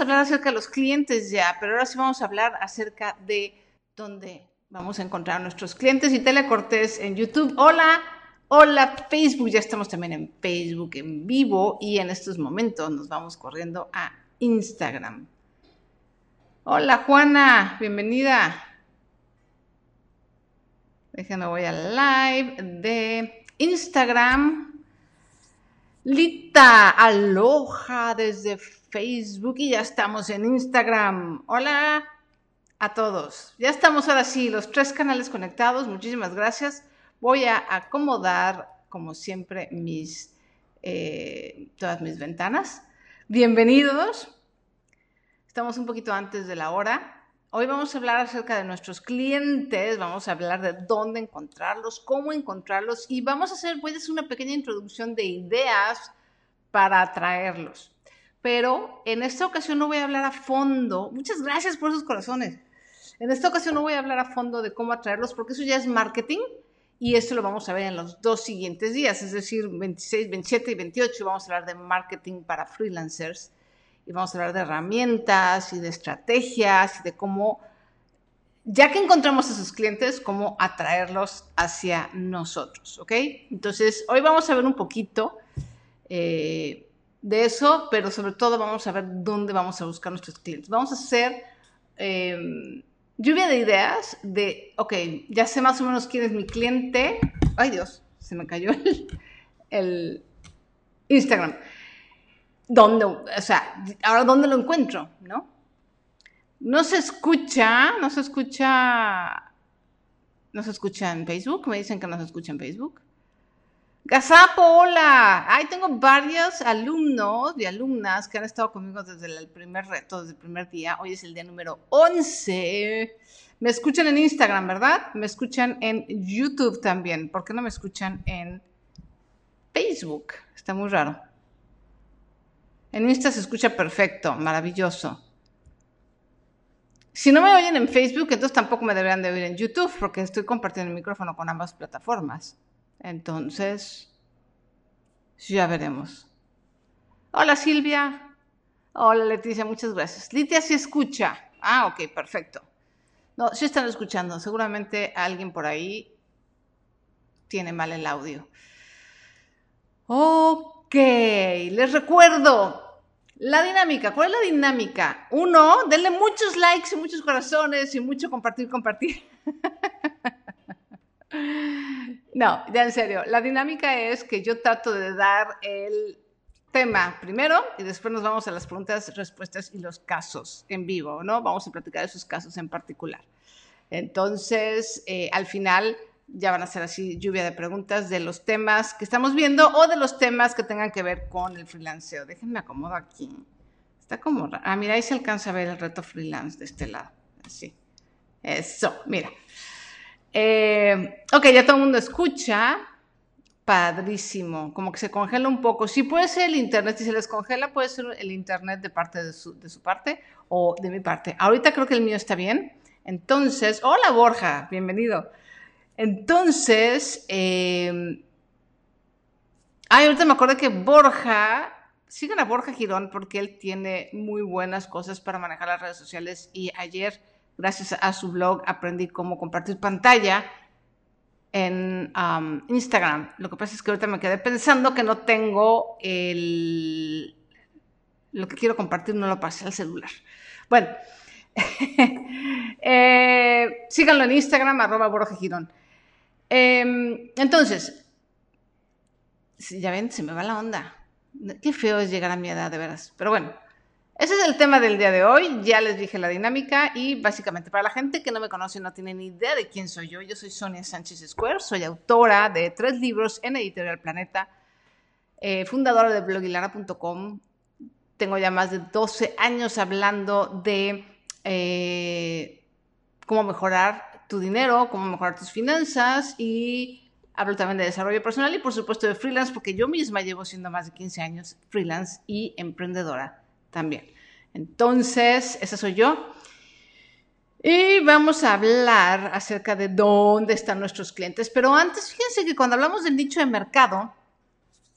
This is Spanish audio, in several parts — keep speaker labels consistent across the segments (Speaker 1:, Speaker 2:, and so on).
Speaker 1: hablar acerca de los clientes ya, pero ahora sí vamos a hablar acerca de dónde vamos a encontrar a nuestros clientes. Y Tele Cortés en YouTube. Hola, hola Facebook. Ya estamos también en Facebook en vivo y en estos momentos nos vamos corriendo a Instagram. Hola Juana, bienvenida. Déjenme voy al live de Instagram. Lita, aloja desde Facebook y ya estamos en Instagram. Hola a todos. Ya estamos ahora sí, los tres canales conectados. Muchísimas gracias. Voy a acomodar, como siempre, mis, eh, todas mis ventanas. Bienvenidos. Estamos un poquito antes de la hora. Hoy vamos a hablar acerca de nuestros clientes, vamos a hablar de dónde encontrarlos, cómo encontrarlos y vamos a hacer, hacer una pequeña introducción de ideas para atraerlos pero en esta ocasión no voy a hablar a fondo. Muchas gracias por esos corazones. En esta ocasión no voy a hablar a fondo de cómo atraerlos porque eso ya es marketing y esto lo vamos a ver en los dos siguientes días, es decir, 26, 27 y 28 vamos a hablar de marketing para freelancers y vamos a hablar de herramientas y de estrategias y de cómo, ya que encontramos a sus clientes, cómo atraerlos hacia nosotros, ¿ok? Entonces, hoy vamos a ver un poquito. Eh, de eso, pero sobre todo vamos a ver dónde vamos a buscar nuestros clientes. Vamos a hacer em, lluvia de ideas de, ok, ya sé más o menos quién es mi cliente. Ay Dios, se me cayó el, Instagram. ¿Dónde, o sea, ahora dónde lo encuentro, no? No se escucha, no se escucha, no se escucha en Facebook, me dicen que no se escucha en Facebook. Gazapo, hola. Ahí tengo varios alumnos y alumnas que han estado conmigo desde el primer reto, desde el primer día. Hoy es el día número 11. Me escuchan en Instagram, ¿verdad? Me escuchan en YouTube también. ¿Por qué no me escuchan en Facebook? Está muy raro. En Insta se escucha perfecto, maravilloso. Si no me oyen en Facebook, entonces tampoco me deberían de oír en YouTube, porque estoy compartiendo el micrófono con ambas plataformas. Entonces, ya veremos. Hola Silvia. Hola Leticia, muchas gracias. Leticia sí escucha. Ah, ok, perfecto. No, sí están escuchando. Seguramente alguien por ahí tiene mal el audio. Ok, les recuerdo la dinámica. ¿Cuál es la dinámica? Uno, denle muchos likes y muchos corazones y mucho compartir, compartir. No, ya en serio. La dinámica es que yo trato de dar el tema primero y después nos vamos a las preguntas, respuestas y los casos en vivo, ¿no? Vamos a platicar esos casos en particular. Entonces, eh, al final ya van a ser así lluvia de preguntas de los temas que estamos viendo o de los temas que tengan que ver con el freelanceo. Déjenme acomodo aquí. Está como... Ah, mira, ahí se alcanza a ver el reto freelance de este lado. Así. Eso, mira. Eh, ok, ya todo el mundo escucha. Padrísimo. Como que se congela un poco. Si puede ser el internet, si se les congela, puede ser el internet de parte de su, parte o de mi parte. Ahorita creo que el mío está bien. Entonces, hola Borja, bienvenido. Entonces, eh, ay, ahorita me acuerdo que Borja, sigan a Borja Girón porque él tiene muy buenas cosas para manejar las redes sociales y ayer gracias a su blog, aprendí cómo compartir pantalla en um, Instagram. Lo que pasa es que ahorita me quedé pensando que no tengo el... Lo que quiero compartir no lo pasé al celular. Bueno, eh, síganlo en Instagram, arroba Borja Girón. Em, entonces, ya ven, se me va la onda. Qué feo es llegar a mi edad, de veras. Pero bueno, ese es el tema del día de hoy. Ya les dije la dinámica y básicamente para la gente que no me conoce no tiene ni idea de quién soy yo, yo soy Sonia Sánchez Square, soy autora de tres libros en Editorial Planeta, eh, fundadora de blogilara.com. Tengo ya más de 12 años hablando de eh, cómo mejorar tu dinero, cómo mejorar tus finanzas y hablo también de desarrollo personal y por supuesto de freelance porque yo misma llevo siendo más de 15 años freelance y emprendedora también. Entonces, esa soy yo. Y vamos a hablar acerca de dónde están nuestros clientes. Pero antes, fíjense que cuando hablamos del nicho de mercado,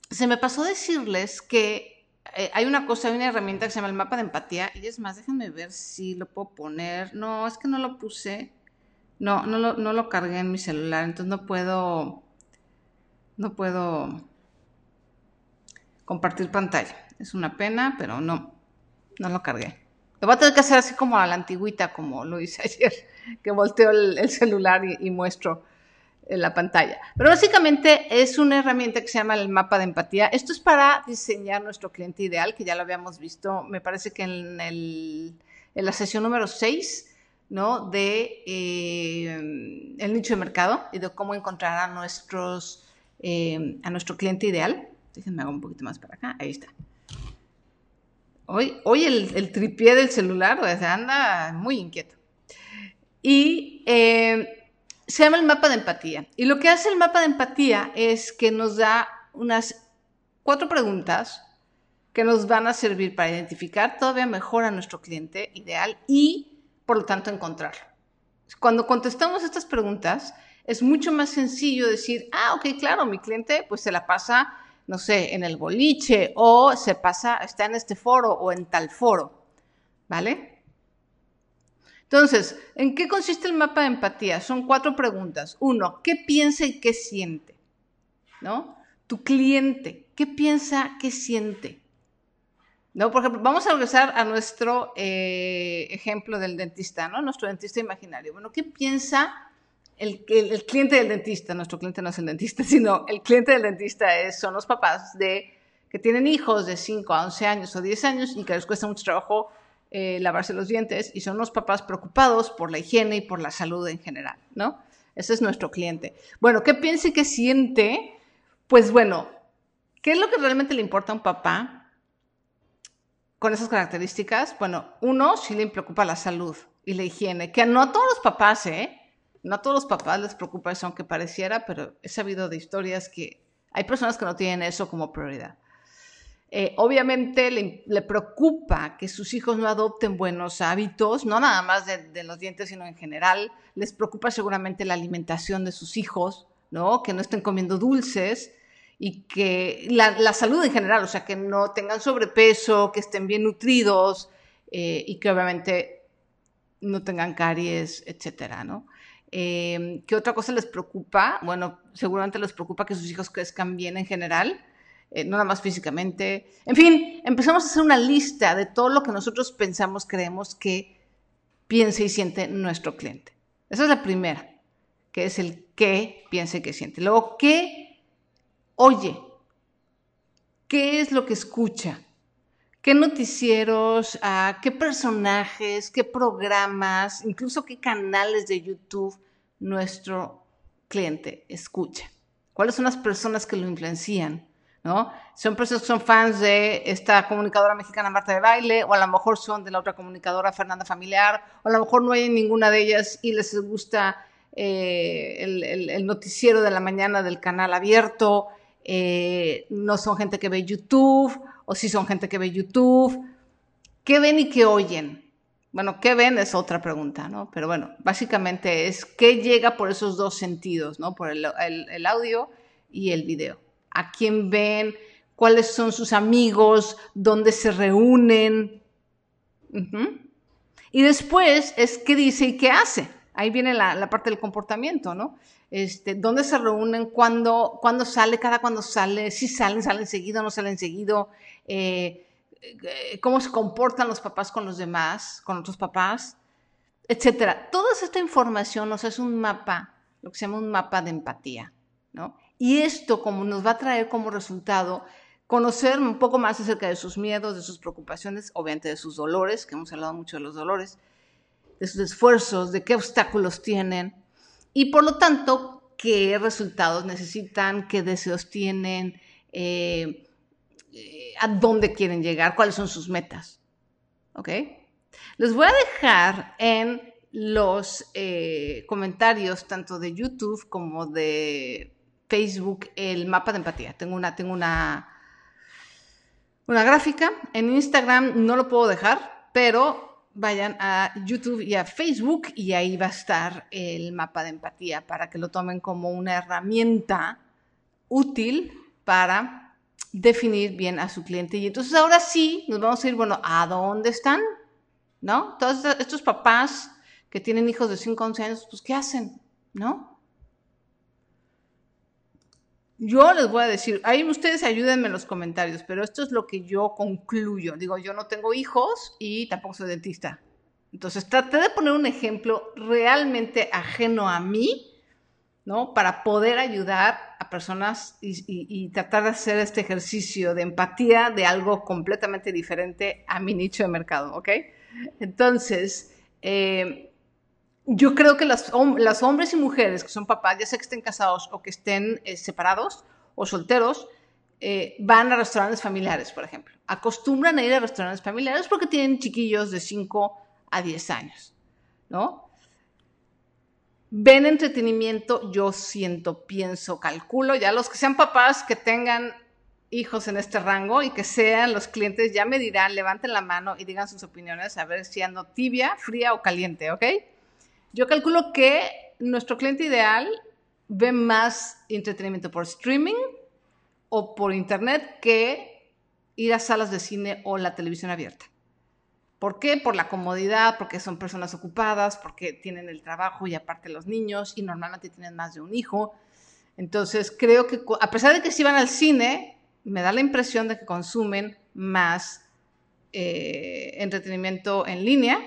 Speaker 1: se me pasó decirles que eh, hay una cosa, hay una herramienta que se llama el mapa de empatía. Y es más, déjenme ver si lo puedo poner. No, es que no lo puse. No, no lo, no lo cargué en mi celular, entonces no puedo. No puedo compartir pantalla. Es una pena, pero no, no lo cargué. Lo voy a tener que hacer así como a la antigüita, como lo hice ayer, que volteo el, celular y, muestro eh, la pantalla. Pero básicamente es una herramienta que se llama el mapa de empatía. Esto es para diseñar nuestro cliente ideal, que ya lo habíamos visto, me parece que en, el, en la sesión número 6, ¿no? De eh, el nicho de mercado y de cómo encontrar a, nuestros, eh, a nuestro cliente ideal. Déjenme hago un poquito más para acá. Ahí está. Hoy, hoy el, el tripié del celular pues, anda muy inquieto. Y eh, se llama el mapa de empatía. Y lo que hace el mapa de empatía es que nos da unas cuatro preguntas que nos van a servir para identificar todavía mejor a nuestro cliente ideal y, por lo tanto, encontrarlo. Cuando contestamos estas preguntas, es mucho más sencillo decir, ah, ok, claro, mi cliente pues se la pasa no sé, en el boliche o se pasa, está en este foro o en tal foro, ¿vale? Entonces, ¿en qué consiste el mapa de empatía? Son cuatro preguntas. Uno, ¿qué piensa y qué siente? ¿No? Tu cliente, ¿qué piensa, qué siente? ¿No? Por ejemplo, vamos a regresar a nuestro eh, ejemplo del dentista, ¿no? Nuestro dentista imaginario. Bueno, ¿qué piensa el, cliente del dentista, nuestro cliente no es el dentista, sino el cliente del dentista es, son los papás de, que tienen hijos de 5 a 11 años o 10 años y que les cuesta mucho trabajo eh, lavarse los dientes y son los papás preocupados por la higiene y por la salud en general, ¿no? Ese es nuestro cliente. Bueno, ¿qué piensa y qué siente? Pues bueno, ¿qué es lo que realmente le importa a un papá con esas características? Bueno, uno, sí le preocupa la salud y la higiene, que no a todos los papás, ¿eh? No a todos los papás les preocupa eso, aunque pareciera, pero he sabido de historias que hay personas que no tienen eso como prioridad. Eh, obviamente le, preocupa que sus hijos no adopten buenos hábitos, no nada más de, los dientes, sino en general. Les preocupa seguramente la alimentación de sus hijos, ¿no? Que no estén comiendo dulces y que la, salud en general, o sea, que no tengan sobrepeso, que estén bien nutridos eh, y que obviamente no tengan caries, etcétera, ¿no? Eh, ¿Qué otra cosa les preocupa? Bueno, seguramente les preocupa que sus hijos crezcan bien en general, eh, no nada más físicamente. En fin, empezamos a hacer una lista de todo lo que nosotros pensamos, creemos que piensa y siente nuestro cliente. Esa es la primera, que es el qué piensa y qué siente. Luego, ¿qué oye? ¿Qué es lo que escucha? ¿Qué noticieros, ah, qué personajes, qué programas, incluso qué canales de YouTube nuestro cliente escucha? ¿Cuáles son las personas que lo influencian? ¿No? Son personas que son fans de esta comunicadora mexicana Marta de Baile, o a lo mejor son de la otra comunicadora Fernanda Familiar, o a lo mejor no hay ninguna de ellas y les gusta eh, el, noticiero de la mañana del canal abierto, eh, no son gente que ve YouTube, o si son gente que ve YouTube. ¿Qué ven y qué oyen? Bueno, ¿qué ven? Es otra pregunta, ¿no? Pero bueno, básicamente es qué llega por esos dos sentidos, ¿no? Por el, audio y el video. ¿A quién ven? ¿Cuáles son sus amigos? ¿Dónde se reúnen? Y después es qué dice y qué hace. Ahí viene la, la parte del comportamiento, ¿no? Este, dónde se reúnen, cuándo, cuándo sale, cada cuándo sale, si salen, salen seguido, no salen seguido, eh, eh, cómo se comportan los papás con los demás, con otros papás, etcétera. Toda esta información nos hace un mapa, lo que se llama un mapa de empatía, ¿no? Y esto como nos va a traer como resultado conocer un poco más acerca de sus miedos, de sus preocupaciones, obviamente de sus dolores, que hemos hablado mucho de los dolores, de sus esfuerzos, de qué obstáculos tienen, y por lo tanto, qué resultados necesitan, qué deseos tienen, eh, eh, a dónde quieren llegar, cuáles son sus metas. ¿Ok? Les voy a dejar en los eh, comentarios tanto de YouTube como de Facebook el mapa de empatía. Tengo una, tengo una, una gráfica. En Instagram no lo puedo dejar, pero vayan a YouTube y a Facebook y ahí va a estar el mapa de empatía para que lo tomen como una herramienta útil para definir bien a su cliente. Y entonces ahora sí nos vamos a ir, bueno, ¿a dónde están? ¿No? Todos estos papás que tienen hijos de 5 a 11 años, pues ¿qué hacen? ¿No? Yo les voy a decir, ahí ustedes ayúdenme en los comentarios, pero esto es lo que yo concluyo. Digo, yo no tengo hijos y tampoco soy dentista. Entonces traté de poner un ejemplo realmente ajeno a mí, ¿no? Para poder ayudar a personas y, tratar de hacer este ejercicio de empatía de algo completamente diferente a mi nicho de mercado, ¿ok? Entonces, eh, yo creo que las, hombres y mujeres que son papás, ya sea que estén casados o que estén eh, separados o solteros, eh, van a restaurantes familiares, por ejemplo. Acostumbran a ir a restaurantes familiares porque tienen chiquillos de 5 a 10 años, ¿no? Ven entretenimiento, yo siento, pienso, calculo, ya los que sean papás que tengan hijos en este rango y que sean los clientes, ya me dirán, levanten la mano y digan sus opiniones, a ver si ando tibia, fría o caliente, ¿ok? Yo calculo que nuestro cliente ideal ve más entretenimiento por streaming o por internet que ir a salas de cine o la televisión abierta. ¿Por qué? Por la comodidad, porque son personas ocupadas, porque tienen el trabajo y aparte los niños y normalmente tienen más de un hijo. Entonces, creo que a pesar de que si van al cine, me da la impresión de que consumen más eh, entretenimiento en línea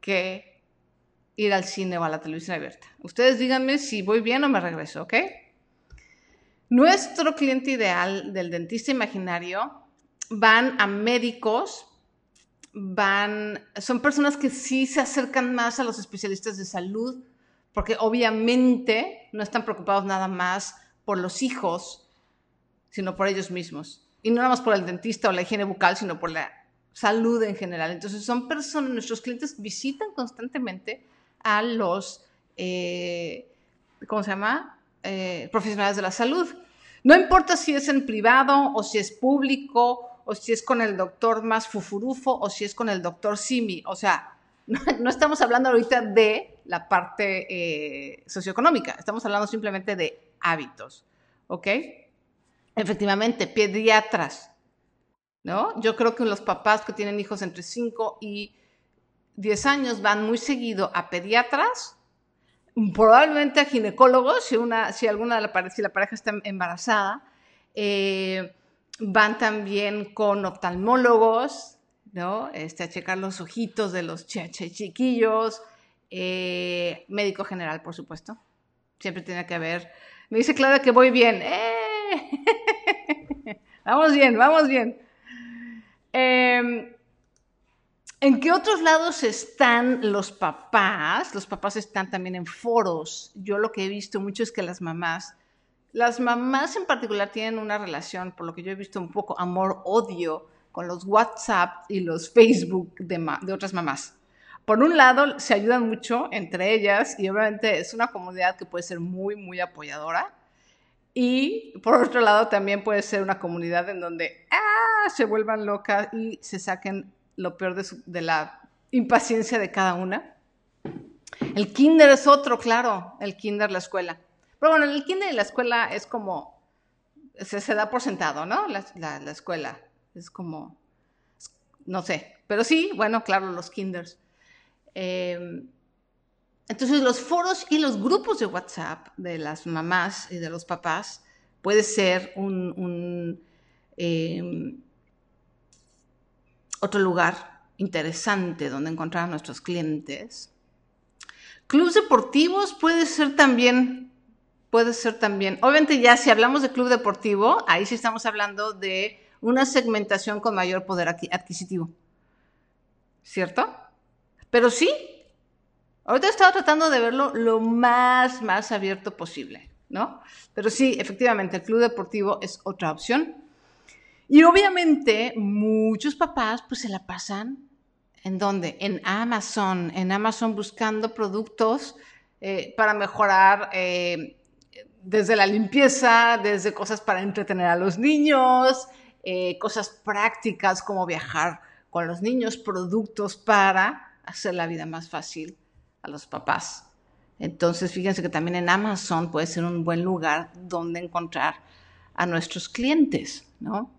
Speaker 1: que ir al cine o a la televisión abierta. Ustedes díganme si voy bien o me regreso, ¿ok? Nuestro cliente ideal del dentista imaginario van a médicos van, son personas que sí se acercan más a los especialistas de salud, porque obviamente no están preocupados nada más por los hijos, sino por ellos mismos. Y no nada más por el dentista o la higiene bucal, sino por la salud en general. Entonces son personas, nuestros clientes visitan constantemente a los, eh, ¿cómo se llama? Eh, profesionales de la salud. No importa si es en privado o si es público o si es con el doctor más fufurufo, o si es con el doctor Simi. O sea, no, estamos hablando ahorita de la parte eh, socioeconómica, estamos hablando simplemente de hábitos, ¿ok? Efectivamente, pediatras, ¿no? Yo creo que los papás que tienen hijos entre 5 y 10 años van muy seguido a pediatras, probablemente a ginecólogos, si, una, si alguna la, si la pareja está embarazada, eh, van también con oftalmólogos, ¿no? Este, a checar los ojitos de los chiquillos, eh, médico general, por supuesto. Siempre tiene que haber. Me dice Clara que voy bien. ¡Eh! vamos bien, vamos bien. Em, ¿En qué otros lados están los papás? Los papás están también en foros. Yo lo que he visto mucho es que las mamás las mamás en particular tienen una relación, por lo que yo he visto un poco amor-odio con los WhatsApp y los Facebook de, otras mamás. Por un lado, se ayudan mucho entre ellas y obviamente es una comunidad que puede ser muy, muy apoyadora. Y por otro lado, también puede ser una comunidad en donde ¡ah! se vuelvan locas y se saquen lo peor de, la impaciencia de cada una. El kinder es otro, claro, el kinder, la escuela. Pero bueno, el kinder y la escuela es como, se, da por sentado, ¿no? La, escuela es como, no sé, pero sí, bueno, claro, los kinders. Em, entonces, los foros y los grupos de WhatsApp de las mamás y de los papás puede ser un, em, otro lugar interesante donde encontrar a nuestros clientes. Clubes deportivos puede ser también puede ser también, obviamente ya si hablamos de club deportivo, ahí sí estamos hablando de una segmentación con mayor poder adquisitivo. ¿Cierto? Pero sí, ahorita he estado tratando de verlo lo más, más abierto posible, ¿no? Pero sí, efectivamente, el club deportivo es otra opción. Y obviamente muchos papás pues se la pasan en dónde? En Amazon, en Amazon buscando productos eh, para mejorar eh, desde la limpieza, desde cosas para entretener a los niños, eh, cosas prácticas como viajar con los niños, productos para hacer la vida más fácil a los papás. Entonces, fíjense que también en Amazon puede ser un buen lugar donde encontrar a nuestros clientes, ¿no?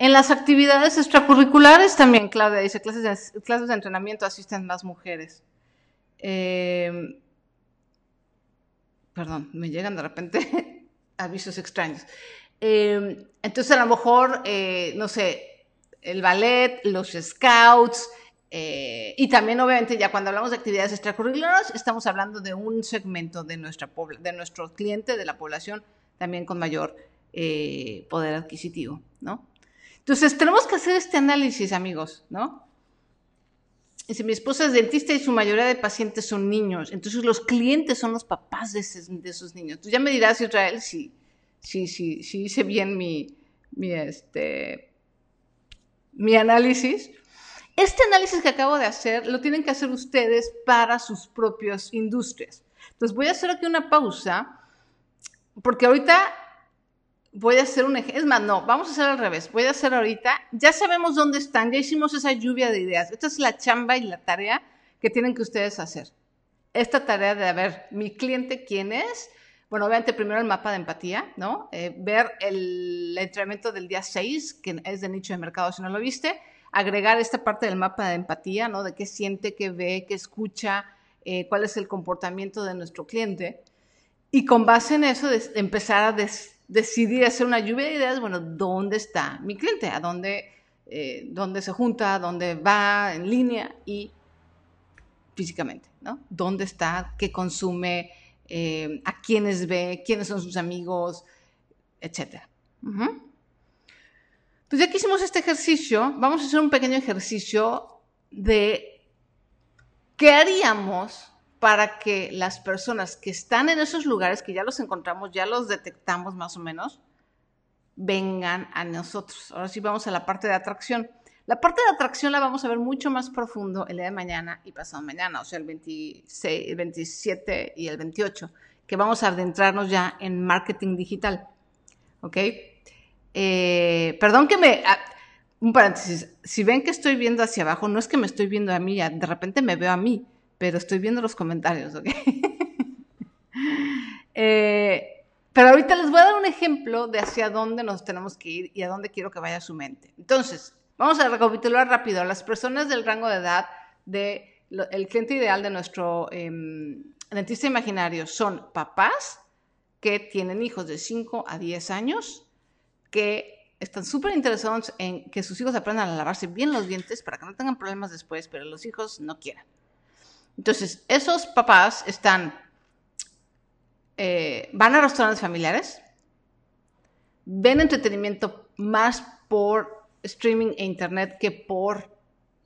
Speaker 1: En las actividades extracurriculares también, Claudia dice, clases de, clases de entrenamiento asisten más mujeres. Eh, perdón, me llegan de repente avisos extraños. Eh, entonces, a lo mejor, eh, no sé, el ballet, los scouts, y también, obviamente, ya cuando hablamos de actividades extracurriculares, estamos hablando de un segmento de, nuestra, de nuestro cliente, de la población, también con mayor poder adquisitivo, ¿no? Entonces, tenemos que hacer este análisis, amigos, ¿no? Dice, mi esposa es dentista y su mayoría de pacientes son niños. Entonces, los clientes son los papás de, esos niños. Entonces, ya me dirás, Israel, si, si, si, si hice bien mi, mi, este, mi análisis. Este análisis que acabo de hacer lo tienen que hacer ustedes para sus propias industrias. Entonces, voy a hacer aquí una pausa, porque ahorita voy a hacer un ejemplo, es más, no, vamos a hacer al revés, voy a hacer ahorita, ya sabemos dónde están, ya hicimos esa lluvia de ideas, esta es la chamba y la tarea que tienen que ustedes hacer. Esta tarea de, ver, mi cliente, ¿quién es? Bueno, obviamente primero el mapa de empatía, ¿no? Eh, ver el entrenamiento del día 6, que es de nicho de mercado, si no lo viste, agregar esta parte del mapa de empatía, ¿no? De qué siente, qué ve, qué escucha, eh, cuál es el comportamiento de nuestro cliente. Y con base en eso, empezar a des decidí hacer una lluvia de ideas, bueno, ¿dónde está mi cliente? ¿A dónde, eh, dónde se junta? ¿Dónde va en línea? Y físicamente, ¿no? ¿Dónde está? ¿Qué consume? Eh, ¿A quiénes ve? ¿Quiénes son sus amigos? Etcétera. Pues ya que hicimos este ejercicio, vamos a hacer un pequeño ejercicio de qué haríamos para que las personas que están en esos lugares, que ya los encontramos, ya los detectamos más o menos, vengan a nosotros. Ahora sí vamos a la parte de atracción. La parte de atracción la vamos a ver mucho más profundo el día de mañana y pasado mañana, o sea, el, 26, el 27 y el 28, que vamos a adentrarnos ya en marketing digital. ¿Ok? Eh, perdón que me... Ah, un paréntesis, si ven que estoy viendo hacia abajo, no es que me estoy viendo a mí, de repente me veo a mí pero estoy viendo los comentarios, ¿ok? Eh, pero ahorita les voy a dar un ejemplo de hacia dónde nos tenemos que ir y a dónde quiero que vaya su mente. Entonces, vamos a recapitular rápido. Las personas del rango de edad del el cliente ideal de nuestro em, dentista imaginario son papás que tienen hijos de 5 a 10 años, que están súper interesados en que sus hijos aprendan a lavarse bien los dientes para que no tengan problemas después, pero los hijos no quieran. Entonces, esos papás están, eh, van a restaurantes familiares, ven entretenimiento más por streaming e internet que por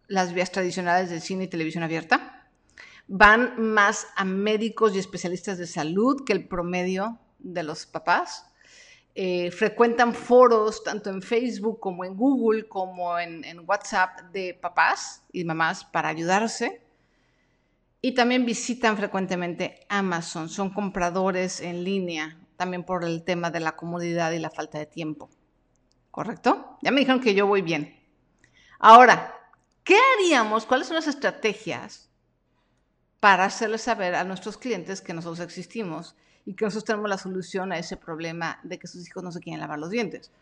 Speaker 1: las vías tradicionales del cine y televisión abierta. Van más a médicos y especialistas de salud que el promedio de los papás. Eh, frecuentan foros tanto en Facebook como en Google como en WhatsApp de papás y mamás para ayudarse. Y también visitan frecuentemente Amazon, son compradores en línea, también por el tema de la comodidad y la falta de tiempo. ¿Correcto? Ya me dijeron que yo voy bien. Ahora, ¿qué haríamos? ¿Cuáles son las estrategias para hacerles saber a nuestros clientes que nosotros existimos y que nosotros tenemos la solución a ese problema de que sus hijos no se quieren lavar los dientes?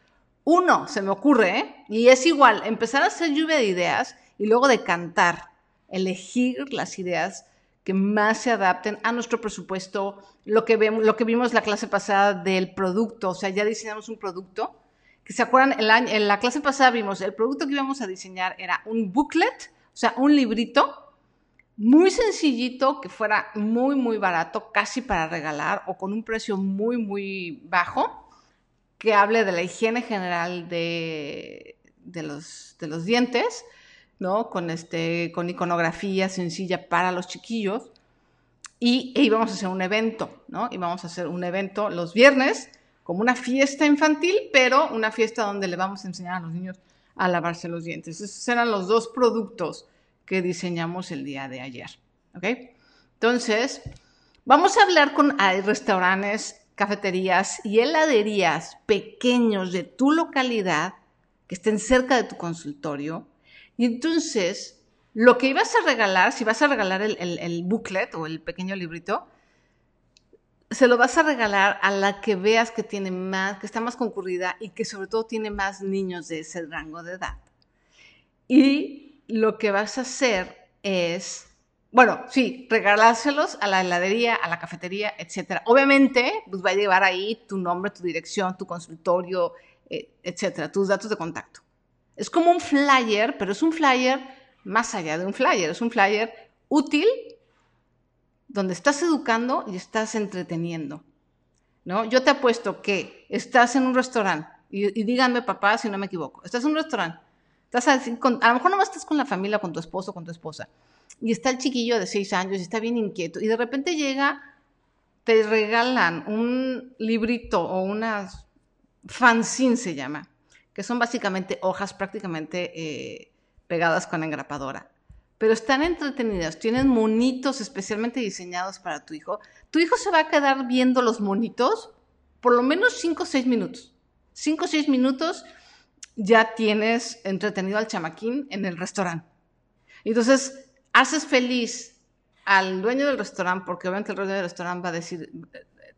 Speaker 1: Uno, se me ocurre, ¿eh? y es igual, empezar a hacer lluvia de ideas y luego de cantar, elegir las ideas que más se adapten a nuestro presupuesto, lo que, vemos, lo que vimos la clase pasada del producto, o sea, ya diseñamos un producto, que se acuerdan, en la clase pasada vimos, el producto que íbamos a diseñar era un booklet, o sea, un librito muy sencillito, que fuera muy, muy barato, casi para regalar o con un precio muy, muy bajo, que hable de la higiene general de, de, los, de los dientes, ¿no? Con, este, con iconografía sencilla para los chiquillos. Y e íbamos a hacer un evento, ¿no? Íbamos a hacer un evento los viernes, como una fiesta infantil, pero una fiesta donde le vamos a enseñar a los niños a lavarse los dientes. Esos eran los dos productos que diseñamos el día de ayer, ¿ok? Entonces, vamos a hablar con restaurantes, cafeterías y heladerías pequeños de tu localidad que estén cerca de tu consultorio y entonces, lo que ibas a regalar, si vas a regalar el, booklet o el pequeño librito, se lo vas a regalar a la que veas que tiene más, que está más concurrida y que sobre todo tiene más niños de ese rango de edad. Y lo que vas a hacer es, bueno, sí, regalárselos a la heladería, a la cafetería, etcétera. Obviamente, pues va a llevar ahí tu nombre, tu dirección, tu consultorio, eh, etcétera, tus datos de contacto. Es como un flyer, pero es un flyer más allá de un flyer, es un flyer útil donde estás educando y estás entreteniendo. ¿no? Yo te apuesto que estás en un restaurante, y, díganme papá si no me equivoco, estás en un restaurante, estás a, a lo mejor no estás con la familia, con tu esposo, con tu esposa, y está el chiquillo de seis años y está bien inquieto, y de repente llega, te regalan un librito o unas fanzine se llama, que son básicamente hojas prácticamente eh, pegadas con engrapadora pero están entretenidas, tienen monitos especialmente diseñados para tu hijo. Tu hijo se va a quedar viendo los monitos por lo menos 5 o 6 minutos. 5 o 6 minutos ya tienes entretenido al chamaquín en el restaurante. Entonces, haces feliz al dueño del restaurante, porque obviamente el dueño del restaurante va a decir,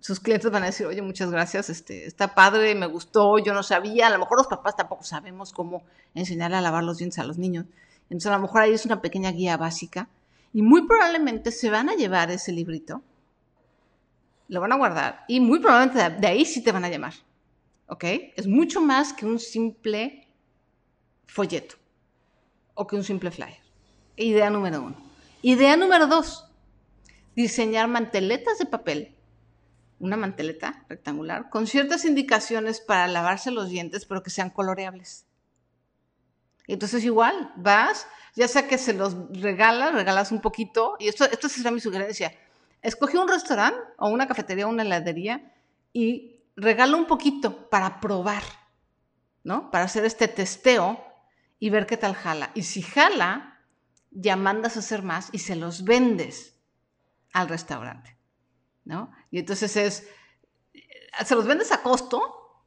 Speaker 1: sus clientes van a decir, oye, muchas gracias, este, está padre, me gustó, yo no sabía, a lo mejor los papás tampoco sabemos cómo enseñarle a lavar los dientes a los niños. Entonces a lo mejor ahí es una pequeña guía básica y muy probablemente se van a llevar ese librito, lo van a guardar y muy probablemente de ahí sí te van a llamar. ¿Ok? Es mucho más que un simple folleto o que un simple flyer. Idea número uno. Idea número dos, diseñar manteletas de papel, una manteleta rectangular, con ciertas indicaciones para lavarse los dientes, pero que sean coloreables. Entonces igual, vas, ya sea que se los regalas, regalas un poquito, y esto, esto será mi sugerencia, escoge un restaurante o una cafetería o una heladería y regala un poquito para probar, ¿no? Para hacer este testeo y ver qué tal jala. Y si jala, ya mandas a hacer más y se los vendes al restaurante, ¿no? Y entonces es, se los vendes a costo,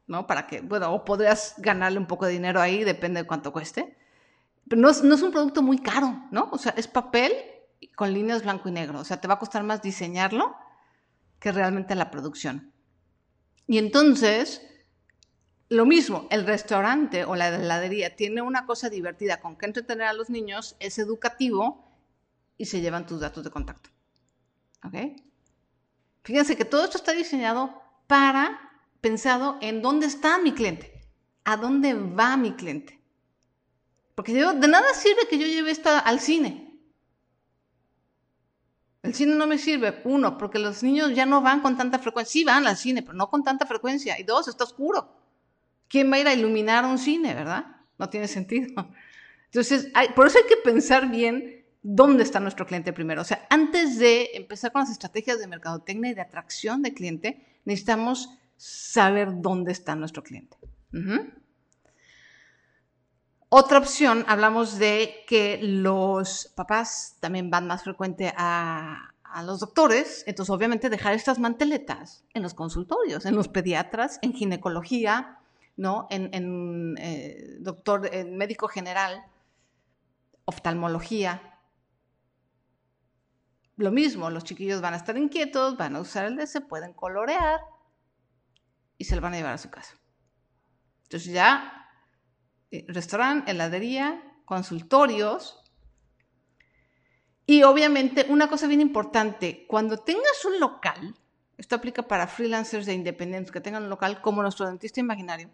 Speaker 1: ¿no? Para que, bueno, o podrías ganarle un poco de dinero ahí, depende de cuánto cueste. Pero no es, no es un producto muy caro, ¿no? O sea, es papel con líneas blanco y negro. O sea, te va a costar más diseñarlo que realmente la producción. Y entonces, lo mismo, el restaurante o la heladería tiene una cosa divertida con que entretener a los niños, es educativo y se llevan tus datos de contacto. ¿Ok? Fíjense que todo esto está diseñado para pensado en dónde está mi cliente, a dónde va mi cliente. Porque de nada sirve que yo lleve esto al cine. El cine no me sirve, uno, porque los niños ya no van con tanta frecuencia. Sí van al cine, pero no con tanta frecuencia. Y dos, está oscuro. ¿Quién va a ir a iluminar un cine, verdad? No tiene sentido. Entonces, por eso hay que pensar bien dónde está nuestro cliente primero. O sea, antes de empezar con las estrategias de mercadotecnia y de atracción de cliente, necesitamos saber dónde está nuestro cliente. Otra opción, hablamos de que los papás también van más frecuente a, los doctores, entonces obviamente dejar estas manteletas en los consultorios, en los pediatras, en ginecología, ¿no? En, eh, doctor, en médico general, oftalmología. Lo mismo, los chiquillos van a estar inquietos, van a usar el DS, pueden colorear, y se lo van a llevar a su casa. Entonces ya, eh, restaurante, heladería, consultorios. Y obviamente una cosa bien importante, cuando tengas un local, esto aplica para freelancers de independientes que tengan un local como nuestro dentista imaginario,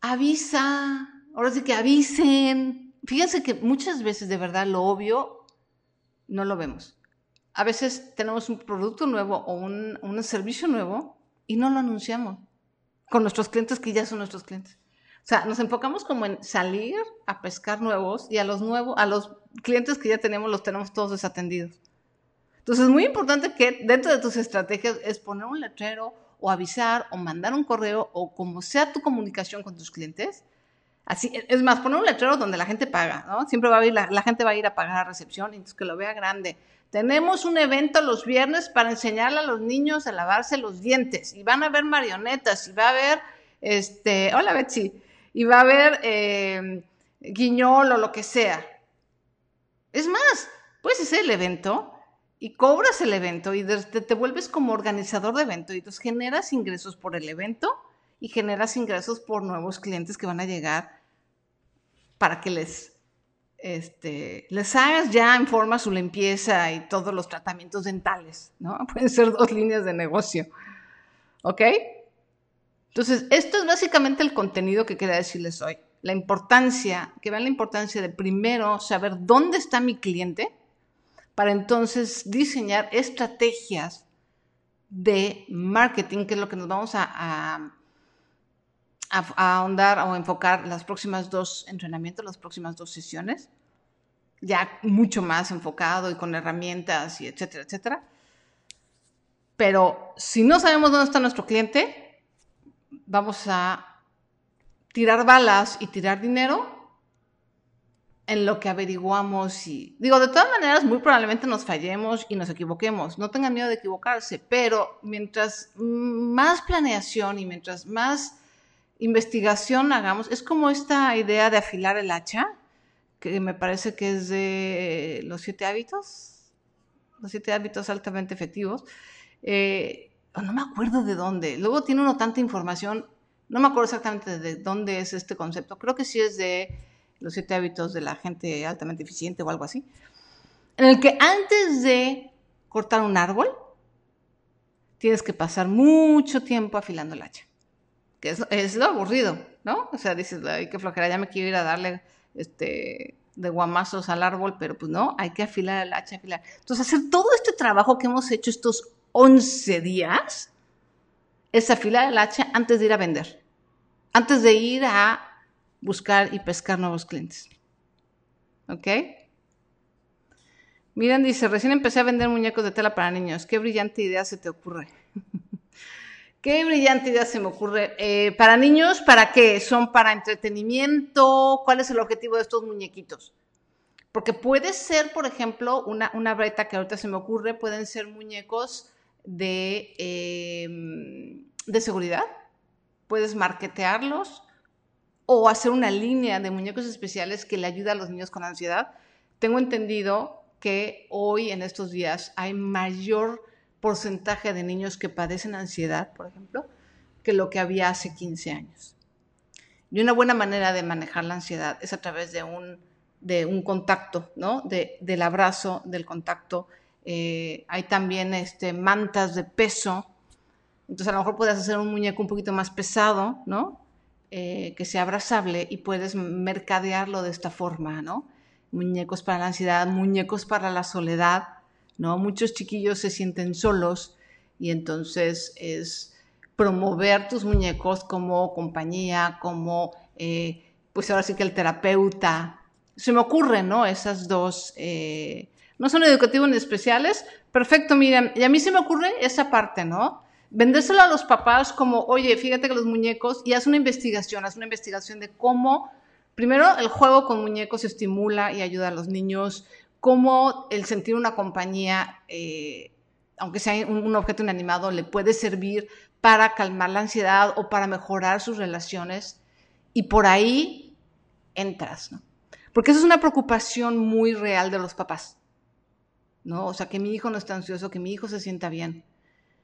Speaker 1: avisa, ahora sí que avisen. Fíjense que muchas veces de verdad lo obvio no lo vemos. A veces tenemos un producto nuevo o un, servicio nuevo y no lo anunciamos con nuestros clientes que ya son nuestros clientes. O sea, nos enfocamos como en salir a pescar nuevos y a los nuevos, a los clientes que ya tenemos los tenemos todos desatendidos. Entonces es muy importante que dentro de tus estrategias es poner un letrero o avisar o mandar un correo o como sea tu comunicación con tus clientes. Así, es más, poner un letrero donde la gente paga, ¿no? Siempre va a ir, la, gente va a ir a pagar a recepción, entonces que lo vea grande tenemos un evento los viernes para enseñarle a los niños a lavarse los dientes y van a ver marionetas y va a haber, este, hola Betsy, y va a haber eh, guiñol o lo que sea. Es más, puedes hacer el evento y cobras el evento y te, vuelves como organizador de evento y entonces generas ingresos por el evento y generas ingresos por nuevos clientes que van a llegar para que les, este, les hagas ya en forma su limpieza y todos los tratamientos dentales, ¿no? Pueden ser dos líneas de negocio, ¿ok? Entonces, esto es básicamente el contenido que quería decirles hoy. La importancia, que vean la importancia de primero saber dónde está mi cliente, para entonces diseñar estrategias de marketing, que es lo que nos vamos a, ahondar o enfocar las próximas dos entrenamientos, las próximas dos sesiones, ya mucho más enfocado y con herramientas y etcétera, etcétera. Pero si no sabemos dónde está nuestro cliente, vamos a tirar balas y tirar dinero en lo que averiguamos y digo, de todas maneras, muy probablemente nos fallemos y nos equivoquemos. No tengan miedo de equivocarse, pero mientras más planeación y mientras más investigación hagamos, es como esta idea de afilar el hacha, que me parece que es de los siete hábitos, los siete hábitos altamente efectivos. Eh, no me acuerdo de dónde. Luego tiene uno tanta información, no me acuerdo exactamente de dónde es este concepto. Creo que sí es de los siete hábitos de la gente altamente eficiente o algo así, en el que antes de cortar un árbol, tienes que pasar mucho tiempo afilando el hacha, que es, lo aburrido, ¿no? O sea, dices, hay que flojera, ya me quiero ir a darle este, de guamazos al árbol, pero pues no, hay que afilar el hacha, afilar. Entonces, hacer todo este trabajo que hemos hecho estos 11 días es afilar el hacha antes de ir a vender, antes de ir a buscar y pescar nuevos clientes. ¿Ok? Miren, dice, recién empecé a vender muñecos de tela para niños. ¿Qué brillante idea se te ocurre? ¿Qué brillante idea se me ocurre? Eh, ¿Para niños? ¿Para qué? ¿Son para entretenimiento? ¿Cuál es el objetivo de estos muñequitos? Porque puede ser, por ejemplo, una, una breta que ahorita se me ocurre, pueden ser muñecos de, em, de seguridad. Puedes marketearlos o hacer una línea de muñecos especiales que le ayuda a los niños con ansiedad. Tengo entendido que hoy, en estos días, hay mayor porcentaje de niños que padecen ansiedad, por ejemplo, que lo que había hace 15 años. Y una buena manera de manejar la ansiedad es a través de un, de un contacto, ¿no? De, del abrazo, del contacto. Eh, hay también este, mantas de peso. Entonces a lo mejor puedes hacer un muñeco un poquito más pesado, ¿no? Eh, que sea abrazable y puedes mercadearlo de esta forma, ¿no? Muñecos para la ansiedad, muñecos para la soledad, ¿no? Muchos chiquillos se sienten solos y entonces es promover tus muñecos como compañía, como, eh, pues ahora sí que el terapeuta. Se me ocurren, ¿no? Esas dos, eh, no son educativos ni especiales. Perfecto, miren, y a mí se me ocurre esa parte, ¿no? vendérselo a los papás como, oye, fíjate que los muñecos, y haz una investigación, haz una investigación de cómo, primero, el juego con muñecos estimula y ayuda a los niños, cómo el sentir una compañía, eh, aunque sea un, objeto inanimado, le puede servir para calmar la ansiedad o para mejorar sus relaciones, y por ahí entras, ¿no? Porque eso es una preocupación muy real de los papás, ¿no? O sea, que mi hijo no esté ansioso, que mi hijo se sienta bien.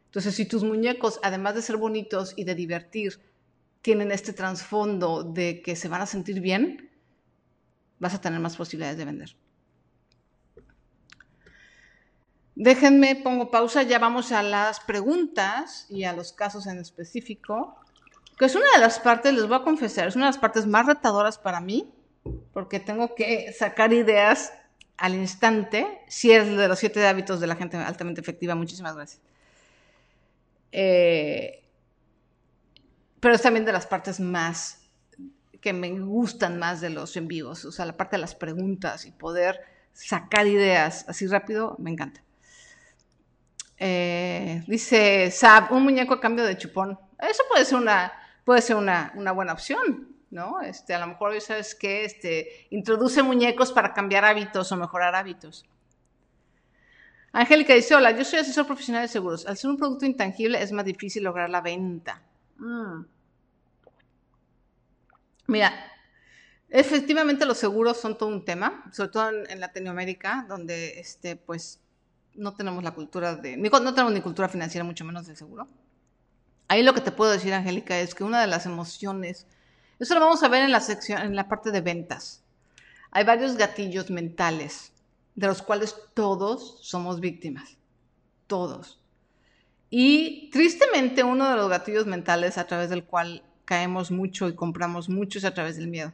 Speaker 1: Entonces, si tus muñecos, además de ser bonitos y de divertir, tienen este trasfondo de que se van a sentir bien, vas a tener más posibilidades de vender. Déjenme, pongo pausa, ya vamos a las preguntas y a los casos en específico, que es una de las partes, les voy a confesar, es una de las partes más retadoras para mí, porque tengo que sacar ideas al instante, si es de los siete hábitos de la gente altamente efectiva. Muchísimas gracias. Eh, pero es también de las partes más que me gustan más de los en vivos, o sea, la parte de las preguntas y poder sacar ideas así rápido, me encanta. Eh, dice Sab, un muñeco a cambio de chupón. Eso puede ser una, puede ser una, una buena opción, ¿no? Este, a lo mejor, ¿sabes qué? Este, introduce muñecos para cambiar hábitos o mejorar hábitos. Angélica dice, hola, yo soy asesor profesional de seguros. Al ser un producto intangible es más difícil lograr la venta. Mm. Mira, efectivamente los seguros son todo un tema, sobre todo en, Latinoamérica, donde este, pues, no tenemos la cultura de, no tenemos ni cultura financiera, mucho menos del seguro. Ahí lo que te puedo decir, Angélica, es que una de las emociones, eso lo vamos a ver en la sección, en la parte de ventas. Hay varios gatillos mentales, de los cuales todos somos víctimas. Todos. Y tristemente uno de los gatillos mentales a través del cual caemos mucho y compramos mucho es a través del miedo.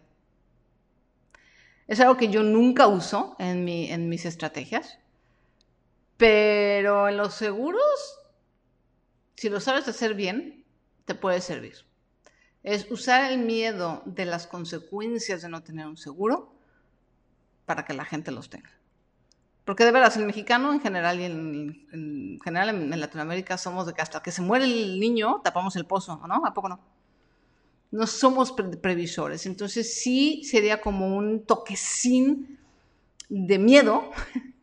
Speaker 1: Es algo que yo nunca uso en, en mis estrategias, pero en los seguros, si lo sabes hacer bien, te puede servir. Es usar el miedo de las consecuencias de no tener un seguro para que la gente los tenga. Porque de veras, el mexicano en general y en, general en, Latinoamérica somos de que hasta que se muere el niño tapamos el pozo, ¿no? ¿A poco no? No somos previsores. Entonces sí sería como un toquecín de miedo.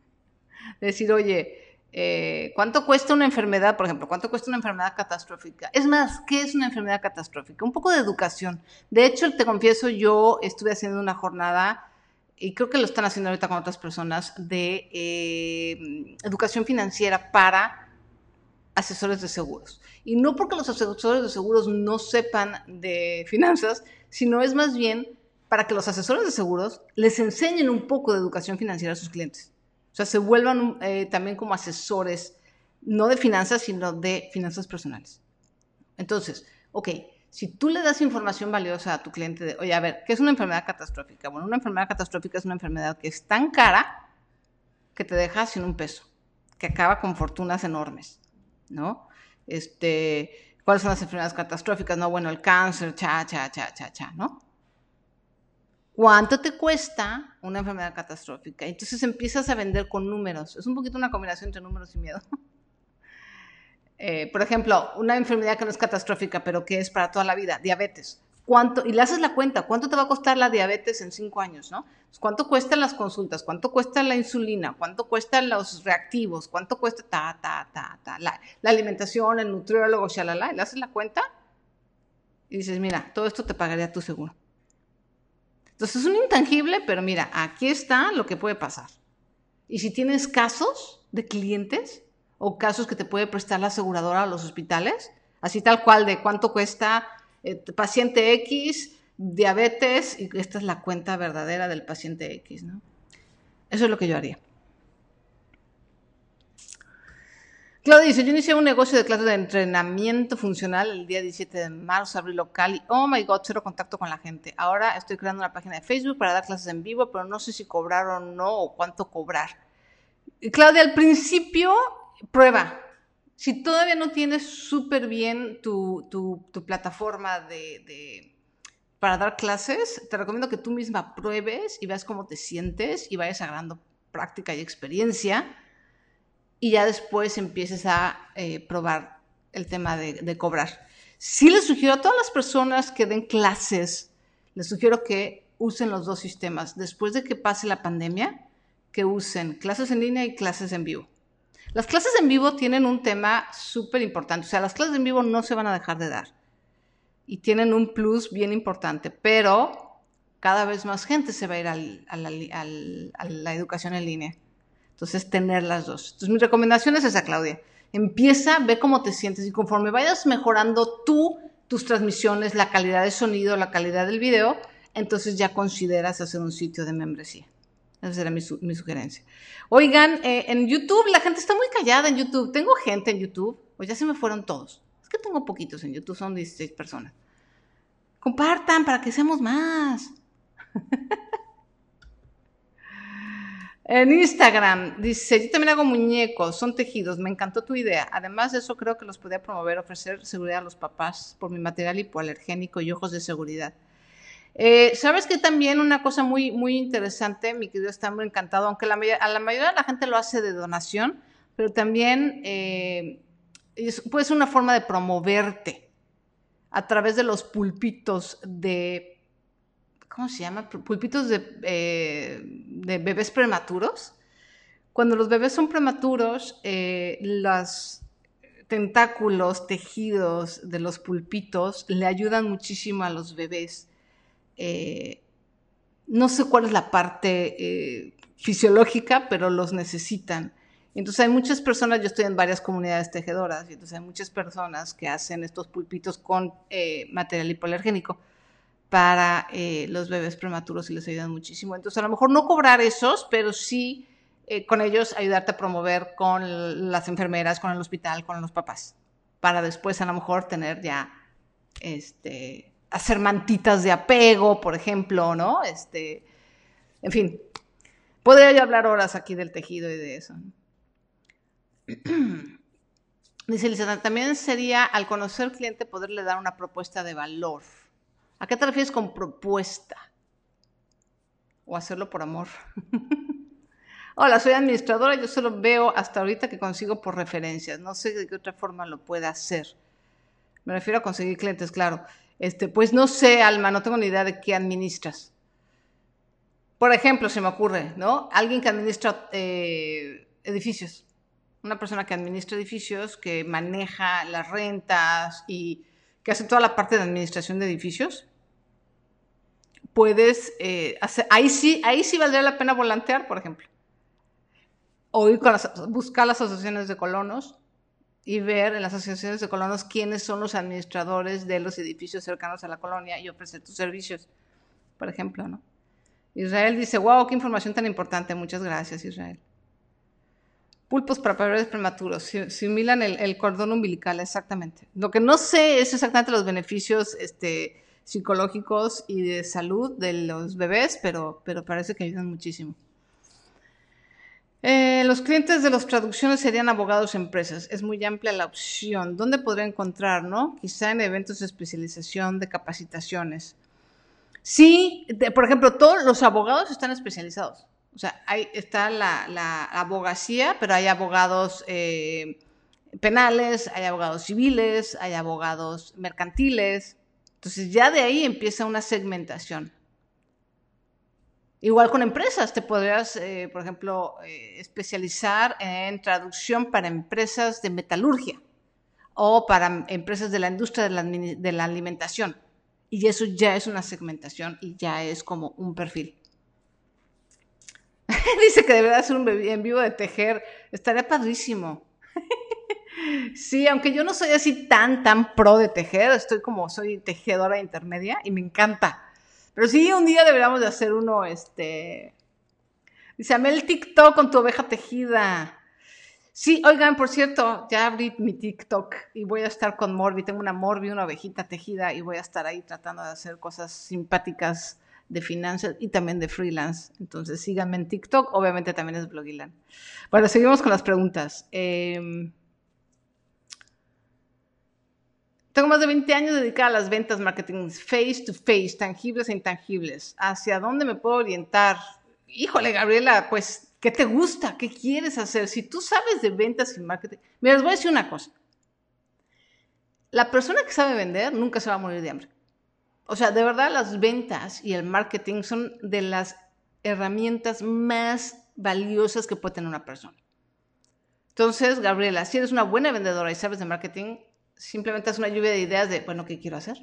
Speaker 1: decir, oye, eh, ¿cuánto cuesta una enfermedad, por ejemplo? ¿Cuánto cuesta una enfermedad catastrófica? Es más, ¿qué es una enfermedad catastrófica? Un poco de educación. De hecho, te confieso, yo estuve haciendo una jornada y creo que lo están haciendo ahorita con otras personas, de eh, educación financiera para asesores de seguros. Y no porque los asesores de seguros no sepan de finanzas, sino es más bien para que los asesores de seguros les enseñen un poco de educación financiera a sus clientes. O sea, se vuelvan eh, también como asesores, no de finanzas, sino de finanzas personales. Entonces, ok, si tú le das información valiosa a tu cliente de, oye, a ver, ¿qué es una enfermedad catastrófica? Bueno, una enfermedad catastrófica es una enfermedad que es tan cara que te deja sin un peso, que acaba con fortunas enormes, ¿no? Este, ¿cuáles son las enfermedades catastróficas? No, bueno, el cáncer, cha, cha, cha, cha, cha, ¿no? ¿Cuánto te cuesta una enfermedad catastrófica? Entonces empiezas a vender con números. Es un poquito una combinación entre números y miedo. Eh, por ejemplo, una enfermedad que no es catastrófica, pero que es para toda la vida, diabetes. ¿Cuánto? Y le haces la cuenta, ¿cuánto te va a costar la diabetes en cinco años? ¿no? ¿Cuánto cuestan las consultas? ¿Cuánto cuesta la insulina? ¿Cuánto cuestan los reactivos? ¿Cuánto cuesta ta, ta, ta, ta? La, alimentación, el nutriólogo, shalala. Y le haces la cuenta y dices, mira, todo esto te pagaría tu seguro. Entonces es un intangible, pero mira, aquí está lo que puede pasar. Y si tienes casos de clientes o casos que te puede prestar la aseguradora a los hospitales, así tal cual de cuánto cuesta eh, paciente X, diabetes, y esta es la cuenta verdadera del paciente X, ¿no? Eso es lo que yo haría. Claudia dice, yo inicié un negocio de clases de entrenamiento funcional el día 17 de marzo, abrí local y, oh my God, cero contacto con la gente. Ahora estoy creando una página de Facebook para dar clases en vivo, pero no sé si cobrar o no o cuánto cobrar. Claudia, al principio prueba. Si todavía no tienes súper bien tu, plataforma de, para dar clases, te recomiendo que tú misma pruebes y veas cómo te sientes y vayas agarrando práctica y experiencia y ya después empieces a eh, probar el tema de, cobrar. Sí les sugiero a todas las personas que den clases, les sugiero que usen los dos sistemas. Después de que pase la pandemia, que usen clases en línea y clases en vivo. Las clases en vivo tienen un tema súper importante, o sea, las clases en vivo no se van a dejar de dar y tienen un plus bien importante, pero cada vez más gente se va a ir a, la, educación en línea. Entonces, tener las dos. Entonces, mi recomendación es esa, Claudia. Empieza, ve cómo te sientes y conforme vayas mejorando tú tus transmisiones, la calidad de sonido, la calidad del video, entonces ya consideras hacer un sitio de membresía. Esa será mi, sugerencia. Oigan, eh, en YouTube la gente está muy callada en YouTube. Tengo gente en YouTube, o ya se me fueron todos. Es que tengo poquitos en YouTube, son 16 personas. Compartan para que seamos más. en Instagram dice, yo también hago muñecos, son tejidos, me encantó tu idea. Además de eso, creo que los podía promover, ofrecer seguridad a los papás por mi material hipoalergénico y ojos de seguridad. Eh, Sabes que también una cosa muy, muy interesante, mi querido está muy encantado, aunque la, a la mayoría de la gente lo hace de donación, pero también eh, puede ser una forma de promoverte a través de los pulpitos de, ¿cómo se llama? Pulpitos de, eh, de bebés prematuros. Cuando los bebés son prematuros, los tentáculos, tejidos de los pulpitos le ayudan muchísimo a los bebés eh, no sé cuál es la parte eh, fisiológica, pero los necesitan. Entonces hay muchas personas, yo estoy en varias comunidades tejedoras, y entonces hay muchas personas que hacen estos pulpitos con eh, material hipoalergénico para eh, los bebés prematuros y les ayudan muchísimo. Entonces a lo mejor no cobrar esos, pero sí eh, con ellos ayudarte a promover con las enfermeras, con el hospital, con los papás, para después a lo mejor tener ya, este, hacer mantitas de apego, por ejemplo, ¿no? Este, en fin, podría yo hablar horas aquí del tejido y de eso. Dice Lisa, también sería al conocer cliente poderle dar una propuesta de valor. ¿A qué te refieres con propuesta? O hacerlo por amor. Hola, soy administradora, yo solo veo hasta ahorita que consigo por referencias. No sé de qué otra forma lo pueda hacer. Me refiero a conseguir clientes, claro. Este, pues no sé, Alma, no tengo ni idea de qué administras. Por ejemplo, se me ocurre, ¿no? Alguien que administra eh, edificios una persona que administra edificios, que maneja las rentas y que hace toda la parte de administración de edificios, puedes eh, hacer, ahí sí, ahí sí valdría la pena volantear, por ejemplo. O ir con las, buscar las asociaciones de colonos y ver en las asociaciones de colonos quiénes son los administradores de los edificios cercanos a la colonia y ofrecer tus servicios, por ejemplo, ¿no? Israel dice, wow, qué información tan importante. Muchas gracias, Israel. Pulpos para bebés prematuros, similan el, cordón umbilical, exactamente. Lo que no sé es exactamente los beneficios este, psicológicos y de salud de los bebés, pero, pero parece que ayudan muchísimo. Eh, los clientes de las traducciones serían abogados empresas. Es muy amplia la opción. ¿Dónde podría encontrar, no? Quizá en eventos de especialización, de capacitaciones. Sí, por ejemplo, todos los abogados están especializados. O sea, ahí está la, abogacía, pero hay abogados eh, penales, hay abogados civiles, hay abogados mercantiles. Entonces ya de ahí empieza una segmentación. Igual con empresas, te podrías, eh, por ejemplo, eh, especializar en traducción para empresas de metalurgia o para empresas de la industria de la alimentación. Y eso ya es una segmentación y ya es como un perfil. Dice que debería hacer un en vivo de tejer. Estaría padrísimo. sí, aunque yo no soy así tan, tan pro de tejer, estoy como, soy tejedora intermedia y me encanta. Pero sí, un día deberíamos de hacer uno, este... Dice, amé el TikTok con tu oveja tejida. Sí, oigan, por cierto, ya abrí mi TikTok y voy a estar con Morbi. Tengo una Morbi, una ovejita tejida y voy a estar ahí tratando de hacer cosas simpáticas de finanzas y también de freelance. Entonces síganme en TikTok, obviamente también es Blogilan. Bueno, seguimos con las preguntas. Em, tengo más de 20 años dedicada a las ventas, marketing face to face, tangibles e intangibles. ¿Hacia dónde me puedo orientar? Híjole, Gabriela, pues, ¿qué te gusta? ¿Qué quieres hacer? Si tú sabes de ventas y marketing, mira, les voy a decir una cosa. La persona que sabe vender nunca se va a morir de hambre. O sea, de verdad las ventas y el marketing son de las herramientas más valiosas que puede tener una persona. Entonces, Gabriela, si eres una buena vendedora y sabes de marketing, simplemente haz una lluvia de ideas de, bueno, ¿qué quiero hacer?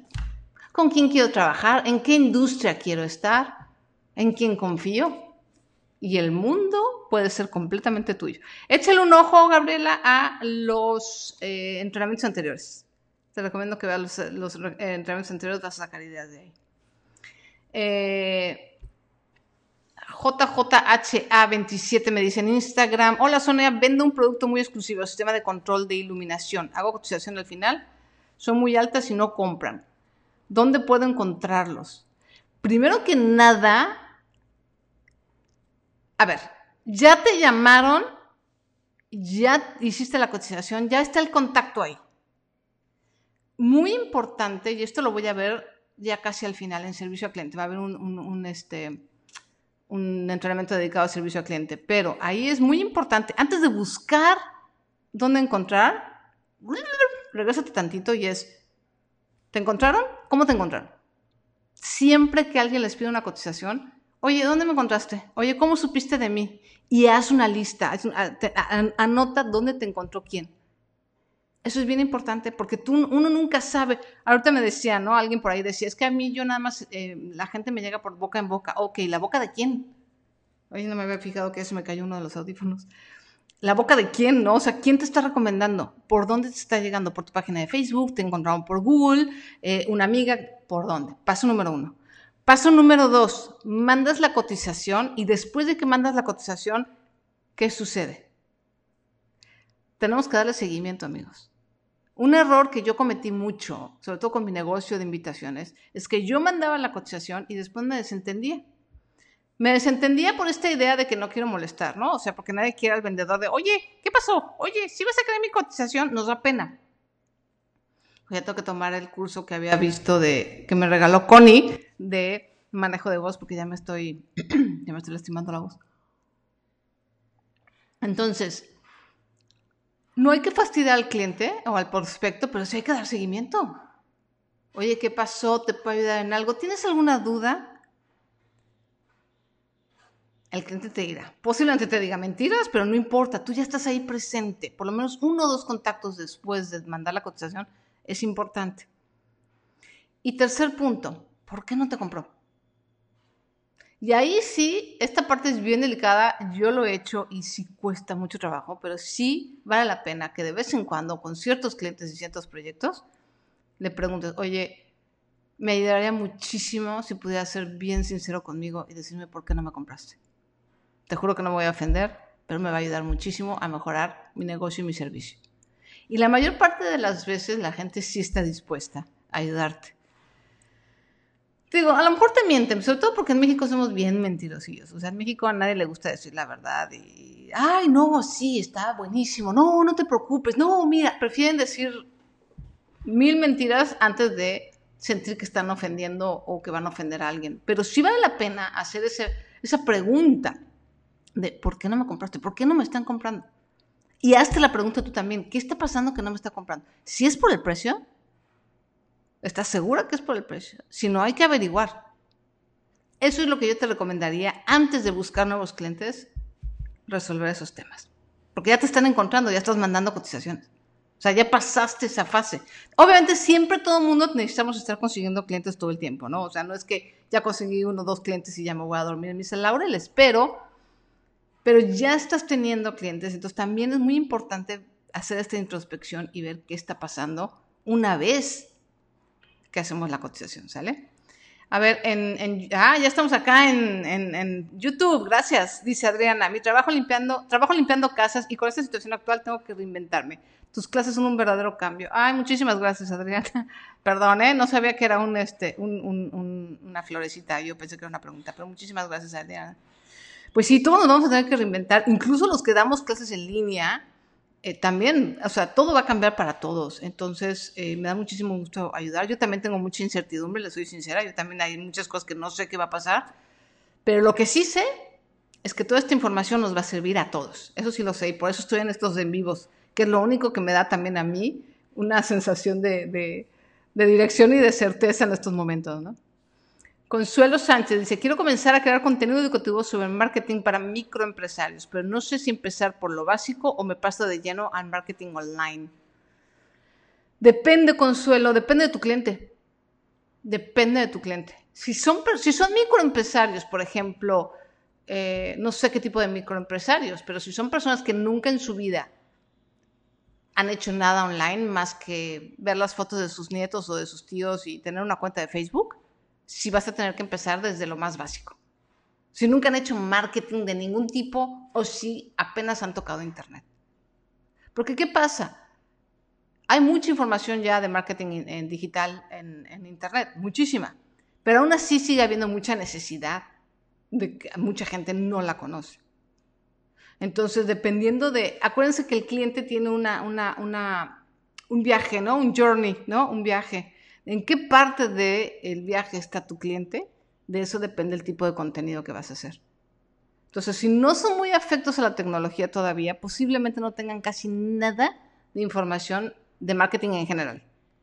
Speaker 1: ¿Con quién quiero trabajar? ¿En qué industria quiero estar? ¿En quién confío? Y el mundo puede ser completamente tuyo. Échale un ojo, Gabriela, a los eh, entrenamientos anteriores. Te recomiendo que veas los, los eh, entrenamientos anteriores, vas a sacar ideas de ahí. Eh, JJHA27 me dice en Instagram, hola Sonia, vendo un producto muy exclusivo, sistema de control de iluminación. Hago cotización al final, son muy altas y no compran. ¿Dónde puedo encontrarlos? Primero que nada, a ver, ya te llamaron, ya hiciste la cotización, ya está el contacto ahí muy importante, y esto lo voy a ver ya casi al final en servicio al cliente, va a haber un, este, un entrenamiento dedicado al servicio al cliente, pero ahí es muy importante, antes de buscar dónde encontrar, regresate tantito y es, ¿te encontraron? ¿Cómo te encontraron? Siempre que alguien les pide una cotización, oye, ¿dónde me encontraste? Oye, ¿cómo supiste de mí? Y haz una lista, anota dónde te encontró quién. Eso es bien importante porque tú, uno nunca sabe. Ahorita me decía, ¿no? Alguien por ahí decía, es que a mí yo nada más, eh, la gente me llega por boca en boca. Ok, ¿la boca de quién? Oye, no me había fijado que eso me cayó uno de los audífonos. la boca de quién, ¿no? O sea, ¿quién te está recomendando? ¿Por dónde te está llegando? ¿Por tu página de Facebook? ¿Te encontraron por Google? Eh, ¿Una amiga? ¿Por dónde? Paso número uno. Paso número dos, mandas la cotización y después de que mandas la cotización, ¿qué sucede? Tenemos que darle seguimiento, amigos. Un error que yo cometí mucho, sobre todo con mi negocio de invitaciones, es que yo mandaba la cotización y después me desentendía. Me desentendía por esta idea de que no quiero molestar, ¿no? O sea, porque nadie quiere al vendedor de, oye, ¿qué pasó? Oye, si vas a crear mi cotización, nos da pena. Ya tengo que tomar el curso que había visto de, que me regaló Connie de manejo de voz, porque ya me estoy, ya me estoy lastimando la voz. Entonces, no hay que fastidiar al cliente o al prospecto, pero sí hay que dar seguimiento. Oye, ¿qué pasó? ¿Te puedo ayudar en algo? ¿Tienes alguna duda? el cliente te dirá, posiblemente te diga mentiras, pero no importa, tú ya estás ahí presente, por lo menos uno o dos contactos después de mandar la cotización es importante. Y tercer punto, ¿por qué no te compró? Y ahí sí, esta parte es bien delicada, yo lo he hecho y sí cuesta mucho trabajo, pero sí vale la pena que de vez en cuando con ciertos clientes y ciertos proyectos le preguntes, oye, me ayudaría muchísimo si pudiera ser bien sincero conmigo y decirme por qué no me compraste. Te juro que no me voy a ofender, pero me va a ayudar muchísimo a mejorar mi negocio y mi servicio. Y la mayor parte de las veces la gente sí está dispuesta a ayudarte. Digo, a lo mejor te mienten, sobre todo porque en México somos bien mentirosillos. O sea, en México a nadie le gusta decir la verdad y, ay, no, sí, está buenísimo. No, no te preocupes. No, mira, prefieren decir mil mentiras antes de sentir que están ofendiendo o que van a ofender a alguien. Pero sí vale la pena hacer ese, esa pregunta de ¿por qué no me compraste? ¿Por qué no me están comprando? Y hazte la pregunta tú también, ¿qué está pasando que no me está comprando? Si es por el precio, ¿estás segura que es por el precio? Si no, hay que averiguar. Eso es lo que yo te recomendaría antes de buscar nuevos clientes, resolver esos temas. Porque ya te están encontrando, ya estás mandando cotizaciones. O sea, ya pasaste esa fase. Obviamente siempre todo el mundo necesitamos estar consiguiendo clientes todo el tiempo, ¿no? O sea, no es que ya conseguí uno o dos clientes y ya me voy a dormir en mis laureles, pero pero ya estás teniendo clientes, entonces también es muy importante hacer esta introspección y ver qué está pasando una vez que hacemos la cotización, ¿sale? A ver, en, ah, ya estamos acá en, en, YouTube, gracias, dice Adriana. Mi trabajo limpiando, trabajo limpiando casas y con esta situación actual tengo que reinventarme. Tus clases son un verdadero cambio. Ay, muchísimas gracias, Adriana. Perdón, ¿eh? no sabía que era un, este, un, una florecita, yo pensé que era una pregunta, pero muchísimas gracias, Adriana pues sí, todos nos vamos a tener que reinventar, incluso los que damos clases en línea, eh, también, o sea, todo va a cambiar para todos. Entonces, eh, me da muchísimo gusto ayudar. Yo también tengo mucha incertidumbre, le soy sincera, yo también hay muchas cosas que no sé qué va a pasar, pero lo que sí sé es que toda esta información nos va a servir a todos. Eso sí lo sé, y por eso estoy en estos en vivos, que es lo único que me da también a mí una sensación de, de dirección y de certeza en estos momentos, ¿no? Consuelo Sánchez dice, quiero comenzar a crear contenido educativo sobre marketing para microempresarios, pero no sé si empezar por lo básico o me paso de lleno al marketing online. Depende, Consuelo, depende de tu cliente. Depende de tu cliente. Si son, microempresarios, por ejemplo, eh, no sé qué tipo de microempresarios, pero si son personas que nunca en su vida han hecho nada online más que ver las fotos de sus nietos o de sus tíos y tener una cuenta de Facebook, si vas a tener que empezar desde lo más básico. Si nunca han hecho marketing de ningún tipo o si apenas han tocado Internet. Porque ¿qué pasa? Hay mucha información ya de marketing en, digital en, Internet, muchísima. Pero aún así sigue habiendo mucha necesidad de que mucha gente no la conoce. Entonces, dependiendo de, acuérdense que el cliente tiene una, un viaje, ¿no? Un journey, ¿no? Un viaje ¿En qué parte del viaje está tu cliente? De eso depende el tipo de contenido que vas a hacer. Entonces, si no son muy afectos a la tecnología todavía, posiblemente no tengan casi nada de información de marketing en general,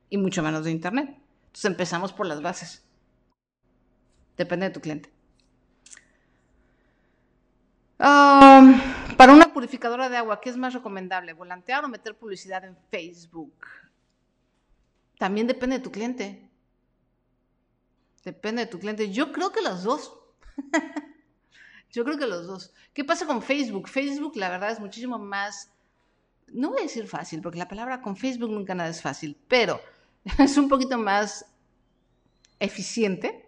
Speaker 1: y mucho menos de Internet. Entonces, empezamos por las bases. Depende de tu cliente. para una purificadora de agua, ¿qué es más recomendable? ¿Volantear o meter publicidad en Facebook? También depende de tu cliente. Depende de tu cliente. Yo creo que las dos. Yo creo que los dos. ¿Qué pasa con Facebook? Facebook, la verdad, es muchísimo más, no voy a decir fácil, porque la palabra con Facebook nunca nada es fácil, pero es un poquito más eficiente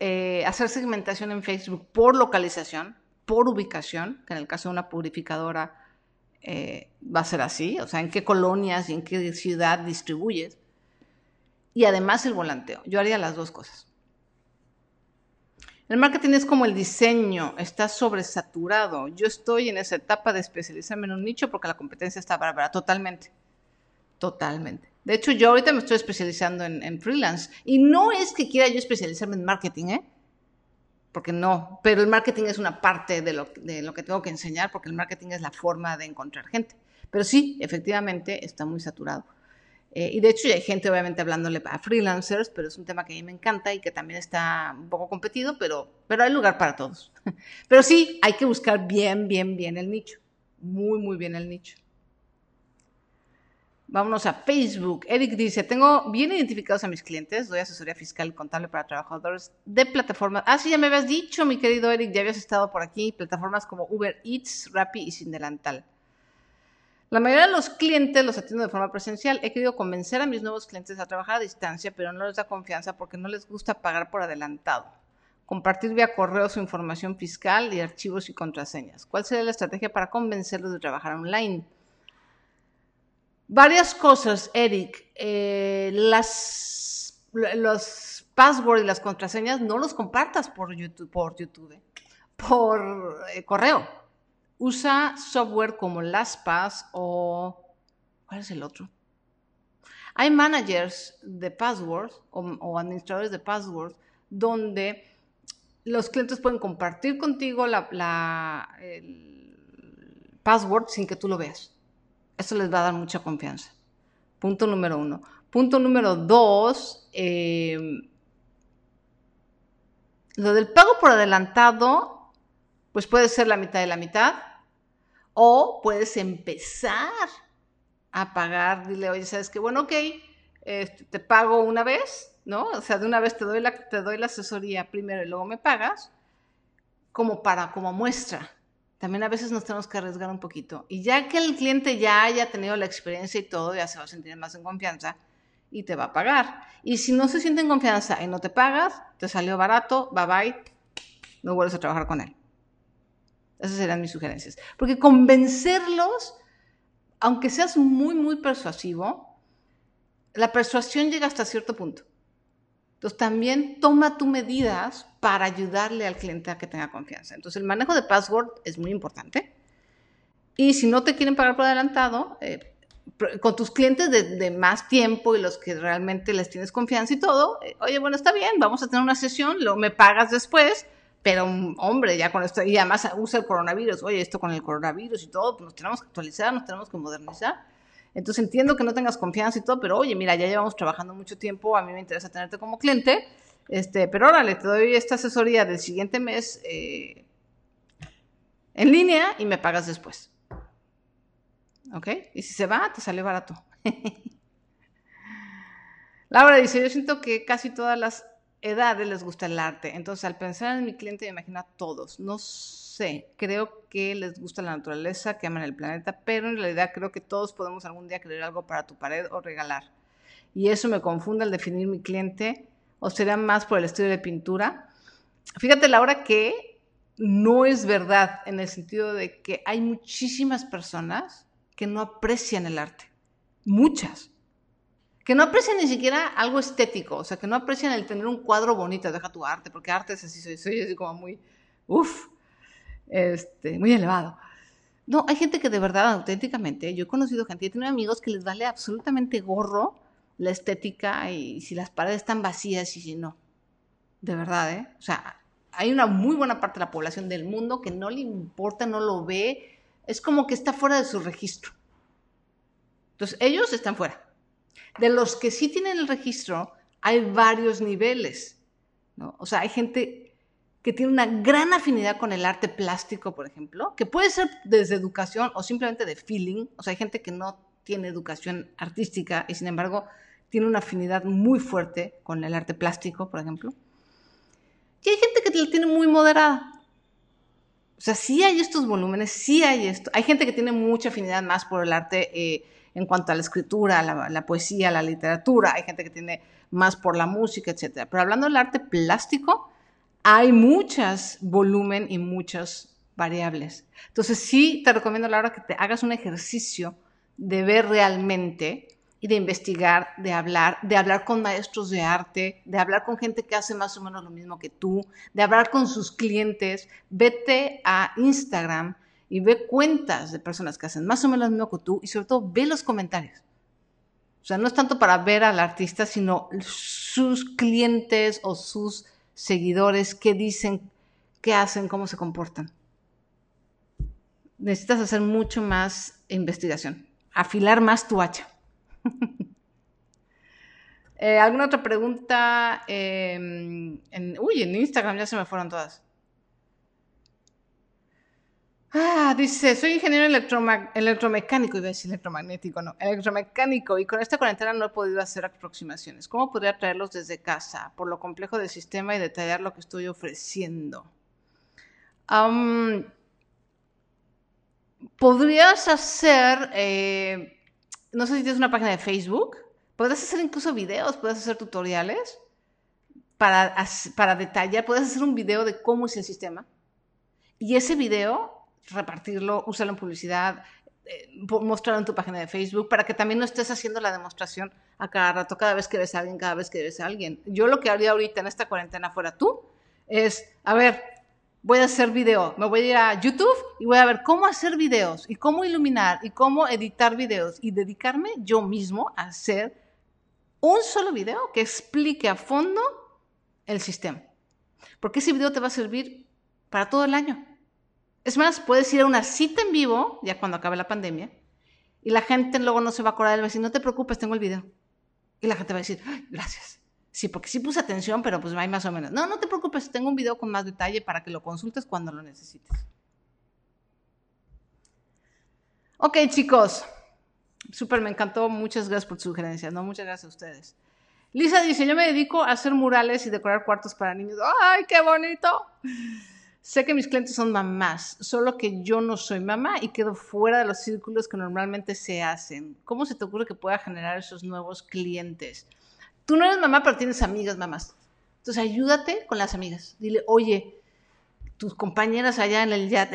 Speaker 1: eh, hacer segmentación en Facebook por localización, por ubicación, que en el caso de una purificadora eh, va a ser así, o sea, en qué colonias y en qué ciudad distribuyes. Y además el volanteo. Yo haría las dos cosas. El marketing es como el diseño, está sobresaturado. Yo estoy en esa etapa de especializarme en un nicho porque la competencia está bárbara, totalmente. Totalmente. De hecho, yo ahorita me estoy especializando en, freelance. Y no es que quiera yo especializarme en marketing, ¿eh? Porque no. Pero el marketing es una parte de lo, de lo que tengo que enseñar, porque el marketing es la forma de encontrar gente. Pero sí, efectivamente, está muy saturado. Eh, y de hecho ya hay gente obviamente hablándole a freelancers, pero es un tema que a mí me encanta y que también está un poco competido, pero, pero hay lugar para todos. Pero sí, hay que buscar bien, bien, bien el nicho. Muy, muy bien el nicho. Vámonos a Facebook. Eric dice, tengo bien identificados a mis clientes, doy asesoría fiscal y contable para trabajadores de plataformas. Ah, sí, ya me habías dicho, mi querido Eric, ya habías estado por aquí, plataformas como Uber Eats, Rappi y Sin Delantal. La mayoría de los clientes los atiendo de forma presencial. He querido convencer a mis nuevos clientes a trabajar a distancia, pero no les da confianza porque no les gusta pagar por adelantado. Compartir vía correo su información fiscal y archivos y contraseñas. ¿Cuál sería la estrategia para convencerlos de trabajar online? Varias cosas, Eric. Eh, los passwords y las contraseñas no los compartas por YouTube, por, YouTube, por eh, correo usa software como LastPass o... ¿Cuál es el otro? Hay managers de passwords o, administradores de passwords donde los clientes pueden compartir contigo la, el password sin que tú lo veas. Eso les va a dar mucha confianza. Punto número uno. Punto número dos, eh, lo del pago por adelantado, pues puede ser la mitad de la mitad o puedes empezar a pagar, dile, oye, ¿sabes qué? Bueno, ok, este, te pago una vez, ¿no? O sea, de una vez te doy, la, te doy la asesoría primero y luego me pagas, como para, como muestra. También a veces nos tenemos que arriesgar un poquito. Y ya que el cliente ya haya tenido la experiencia y todo, ya se va a sentir más en confianza y te va a pagar. Y si no se siente en confianza y no te pagas, te salió barato, bye bye, no vuelves a trabajar con él. Esas serían mis sugerencias. Porque convencerlos, aunque seas muy, muy persuasivo, la persuasión llega hasta cierto punto. Entonces también toma tus medidas para ayudarle al cliente a que tenga confianza. Entonces el manejo de password es muy importante. Y si no te quieren pagar por adelantado, eh, con tus clientes de, más tiempo y los que realmente les tienes confianza y todo, eh, oye, bueno, está bien, vamos a tener una sesión, lo me pagas después, pero, hombre, ya con esto, y además usa el coronavirus, oye, esto con el coronavirus y todo, pues nos tenemos que actualizar, nos tenemos que modernizar. Entonces entiendo que no tengas confianza y todo, pero oye, mira, ya llevamos trabajando mucho tiempo, a mí me interesa tenerte como cliente, este, pero órale, te doy esta asesoría del siguiente mes eh, en línea y me pagas después. ¿Ok? Y si se va, te sale barato. Laura dice, yo siento que casi todas las edades les gusta el arte. Entonces, al pensar en mi cliente, me imagino a todos. No sé, creo que les gusta la naturaleza, que aman el planeta, pero en realidad creo que todos podemos algún día crear algo para tu pared o regalar. Y eso me confunde al definir mi cliente, o será más por el estilo de pintura. Fíjate, Laura, que no es verdad en el sentido de que hay muchísimas personas que no aprecian el arte. Muchas que no aprecian ni siquiera algo estético, o sea, que no aprecian el tener un cuadro bonito, deja tu arte, porque arte es así, soy, soy así como muy, uff, este, muy elevado. No, hay gente que de verdad, auténticamente, yo he conocido gente, he tenido amigos que les vale absolutamente gorro la estética y si las paredes están vacías y si no. De verdad, ¿eh? O sea, hay una muy buena parte de la población del mundo que no le importa, no lo ve, es como que está fuera de su registro. Entonces, ellos están fuera. De los que sí tienen el registro, hay varios niveles. ¿no? O sea, hay gente que tiene una gran afinidad con el arte plástico, por ejemplo, que puede ser desde educación o simplemente de feeling. O sea, hay gente que no tiene educación artística y sin embargo tiene una afinidad muy fuerte con el arte plástico, por ejemplo. Y hay gente que la tiene muy moderada. O sea, sí hay estos volúmenes, sí hay esto. Hay gente que tiene mucha afinidad más por el arte eh, en cuanto a la escritura, la, poesía, la literatura. Hay gente que tiene más por la música, etc. Pero hablando del arte plástico, hay muchas volumen y muchas variables. Entonces sí te recomiendo, Laura, que te hagas un ejercicio de ver realmente y de investigar, de hablar, de hablar con maestros de arte, de hablar con gente que hace más o menos lo mismo que tú, de hablar con sus clientes. Vete a Instagram y ve cuentas de personas que hacen más o menos lo mismo que tú y sobre todo ve los comentarios. O sea, no es tanto para ver al artista, sino sus clientes o sus seguidores, qué dicen, qué hacen, cómo se comportan. Necesitas hacer mucho más investigación, afilar más tu hacha. Eh, ¿Alguna otra pregunta? Em, uy, en Instagram ya se me fueron todas. Ah, dice, soy ingeniero electromecánico, iba a decir electromagnético, no, electromecánico, y con esta cuarentena no he podido hacer aproximaciones. ¿Cómo podría traerlos desde casa? Por lo complejo del sistema y detallar lo que estoy ofreciendo. podrías hacer, eh, no sé si tienes una página de Facebook, podrías hacer incluso videos, puedes hacer tutoriales para, para detallar, puedes hacer un video de cómo es el sistema. Y ese video repartirlo, usarlo en publicidad, eh, mostrarlo en tu página de Facebook, para que también no estés haciendo la demostración a cada rato, cada vez que ves a alguien, cada vez que ves a alguien. Yo lo que haría ahorita en esta cuarentena fuera tú, es, a ver, voy a hacer video, me voy a ir a YouTube y voy a ver cómo hacer videos y cómo iluminar y cómo editar videos y dedicarme yo mismo a hacer un solo video que explique a fondo el sistema. Porque ese video te va a servir para todo el año. Es más, puedes ir a una cita en vivo, ya cuando acabe la pandemia, y la gente luego no se va a acordar del vecino, no te preocupes, tengo el video. Y la gente va a decir, gracias. Sí, porque sí puse atención, pero pues hay más o menos. No, no te preocupes, tengo un video con más detalle para que lo consultes cuando lo necesites. Ok, chicos. Súper, me encantó. Muchas gracias por tu sugerencia. No, muchas gracias a ustedes. Lisa dice, yo me dedico a hacer murales y decorar cuartos para niños. ¡Ay, qué bonito! Sé que mis clientes son mamás, solo que yo no soy mamá y quedo fuera de los círculos que normalmente se hacen. ¿Cómo se te ocurre que pueda generar esos nuevos clientes? Tú no eres mamá, pero tienes amigas mamás. Entonces ayúdate con las amigas. Dile, oye, tus compañeras allá en el chat,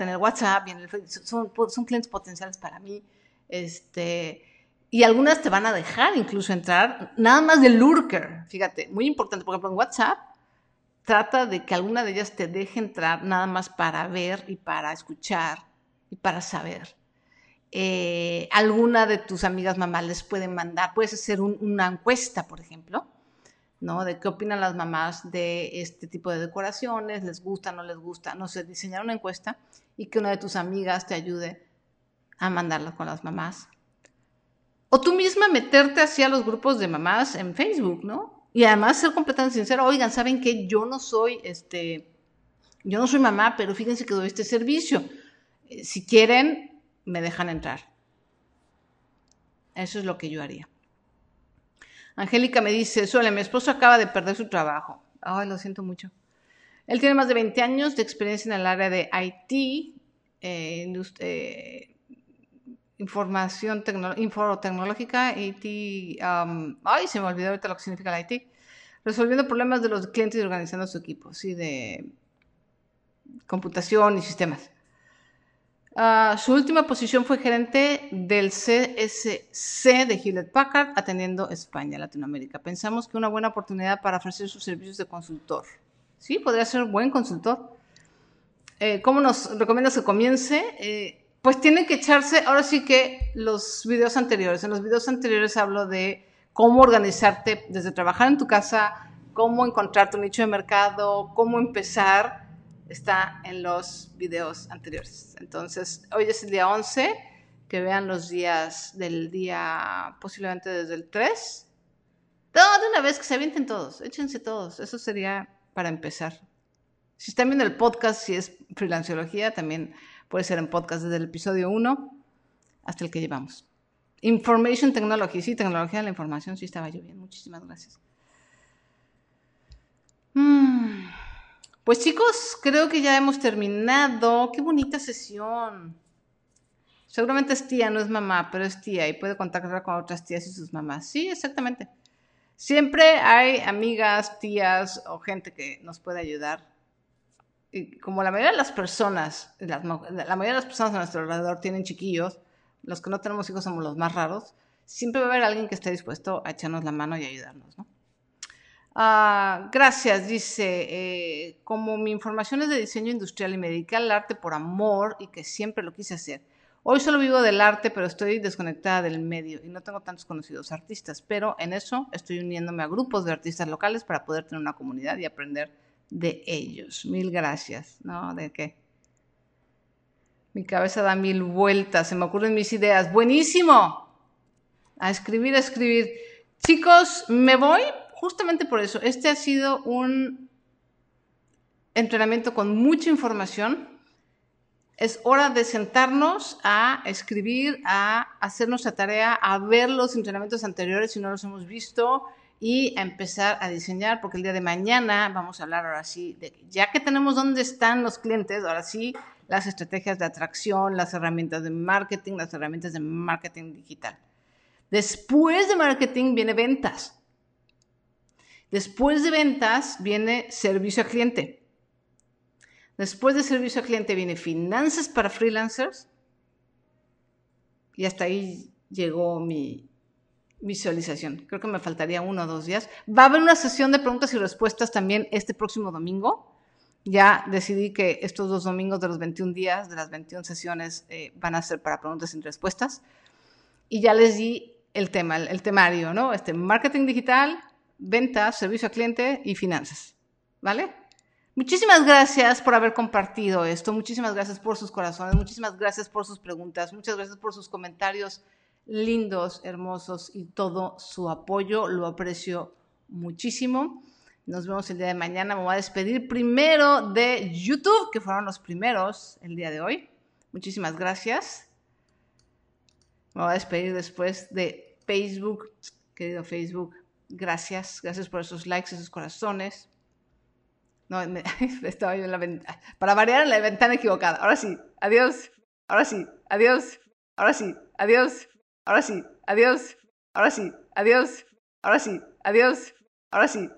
Speaker 1: en el, WhatsApp, son clientes potenciales para mí. Este, y algunas te van a dejar incluso entrar, nada más de lurker. Fíjate, muy importante. Por ejemplo, en WhatsApp trata de que alguna de ellas te deje entrar nada más para ver y para escuchar y para saber. Eh, alguna de tus amigas mamás les pueden mandar, puedes hacer una encuesta, por ejemplo, ¿no? De qué opinan las mamás de este tipo de decoraciones, les gusta, no les gusta, no sé, diseñar una encuesta y que una de tus amigas te ayude a mandarla con las mamás. O tú misma meterte hacia los grupos de mamás en Facebook, ¿no? Y además ser completamente sincero, oigan, ¿saben que Yo no soy, este, yo no soy mamá, pero fíjense que doy este servicio. Eh, si quieren, me dejan entrar. Eso es lo que yo haría. Angélica me dice, Suele, mi esposo acaba de perder su trabajo. Ay, lo siento mucho. Él tiene más de 20 años de experiencia en el área de IT, eh, eh, información tecnológica, IT, um, ay, se me olvidó ahorita lo que significa el IT, resolviendo problemas de los clientes y organizando su equipo, sí, de computación y sistemas. Uh, su última posición fue gerente del CSC de Hewlett Packard, atendiendo España, Latinoamérica. Pensamos que una buena oportunidad para ofrecer sus servicios de consultor. Sí, podría ser un buen consultor. Eh, ¿Cómo nos recomiendas que comience? Eh, pues tienen que echarse, ahora sí que los videos anteriores. En los videos anteriores hablo de cómo organizarte desde trabajar en tu casa, cómo encontrar tu nicho de mercado, cómo empezar. Está en los videos anteriores. Entonces, hoy es el día 11, que vean los días del día, posiblemente desde el 3. No, de una vez que se avienten todos, échense todos. Eso sería para empezar. Si están viendo el podcast, si es freelanciología, también Puede ser en podcast desde el episodio 1 hasta el que llevamos. Information Technology, sí, tecnología de la información, sí estaba yo bien. Muchísimas gracias. Mm. Pues chicos, creo que ya hemos terminado. Qué bonita sesión. Seguramente es tía, no es mamá, pero es tía y puede contactar con otras tías y sus mamás. Sí, exactamente. Siempre hay amigas, tías o gente que nos puede ayudar. Como la mayoría de las personas, la, mayoría de las personas a nuestro alrededor tienen chiquillos, los que no tenemos hijos somos los más raros, siempre va a haber alguien que esté dispuesto a echarnos la mano y ayudarnos, ¿no? Ah, gracias, dice, eh, como mi información es de diseño industrial y me dediqué al arte por amor y que siempre lo quise hacer. Hoy solo vivo del arte, pero estoy desconectada del medio y no tengo tantos conocidos artistas, pero en eso estoy uniéndome a grupos de artistas locales para poder tener una comunidad y aprender de ellos. Mil gracias. ¿No? ¿De qué? Mi cabeza da mil vueltas, se me ocurren mis ideas. Buenísimo. A escribir, a escribir. Chicos, me voy justamente por eso. Este ha sido un entrenamiento con mucha información. Es hora de sentarnos a escribir, a hacer nuestra tarea, a ver los entrenamientos anteriores si no los hemos visto y a empezar a diseñar, porque el día de mañana vamos a hablar ahora sí de ya que tenemos dónde están los clientes, ahora sí las estrategias de atracción, las herramientas de marketing, las herramientas de marketing digital. Después de marketing viene ventas. Después de ventas viene servicio al cliente. Después de servicio al cliente viene finanzas para freelancers. Y hasta ahí llegó mi, visualización. Creo que me faltaría uno o dos días. Va a haber una sesión de preguntas y respuestas también este próximo domingo. Ya decidí que estos dos domingos de los 21 días, de las 21 sesiones, eh, van a ser para preguntas y respuestas. Y ya les di el tema, el, temario, ¿no? Este, marketing digital, ventas, servicio al cliente y finanzas. ¿Vale? Muchísimas gracias por haber compartido esto, muchísimas gracias por sus corazones, muchísimas gracias por sus preguntas, muchas gracias por sus comentarios lindos, hermosos y todo su apoyo. Lo aprecio muchísimo. Nos vemos el día de mañana. Me voy a despedir primero de YouTube, que fueron los primeros el día de hoy. Muchísimas gracias. Me voy a despedir después de Facebook, querido Facebook. Gracias, gracias por esos likes, esos corazones. No, estaba yo en la ventana. Para variar en la ventana equivocada. Ahora sí, adiós. Ahora sí, adiós. Ahora sí, adiós. Ahora sí, adiós. Ahora sí, adiós. Ahora sí, adiós. Ahora sí.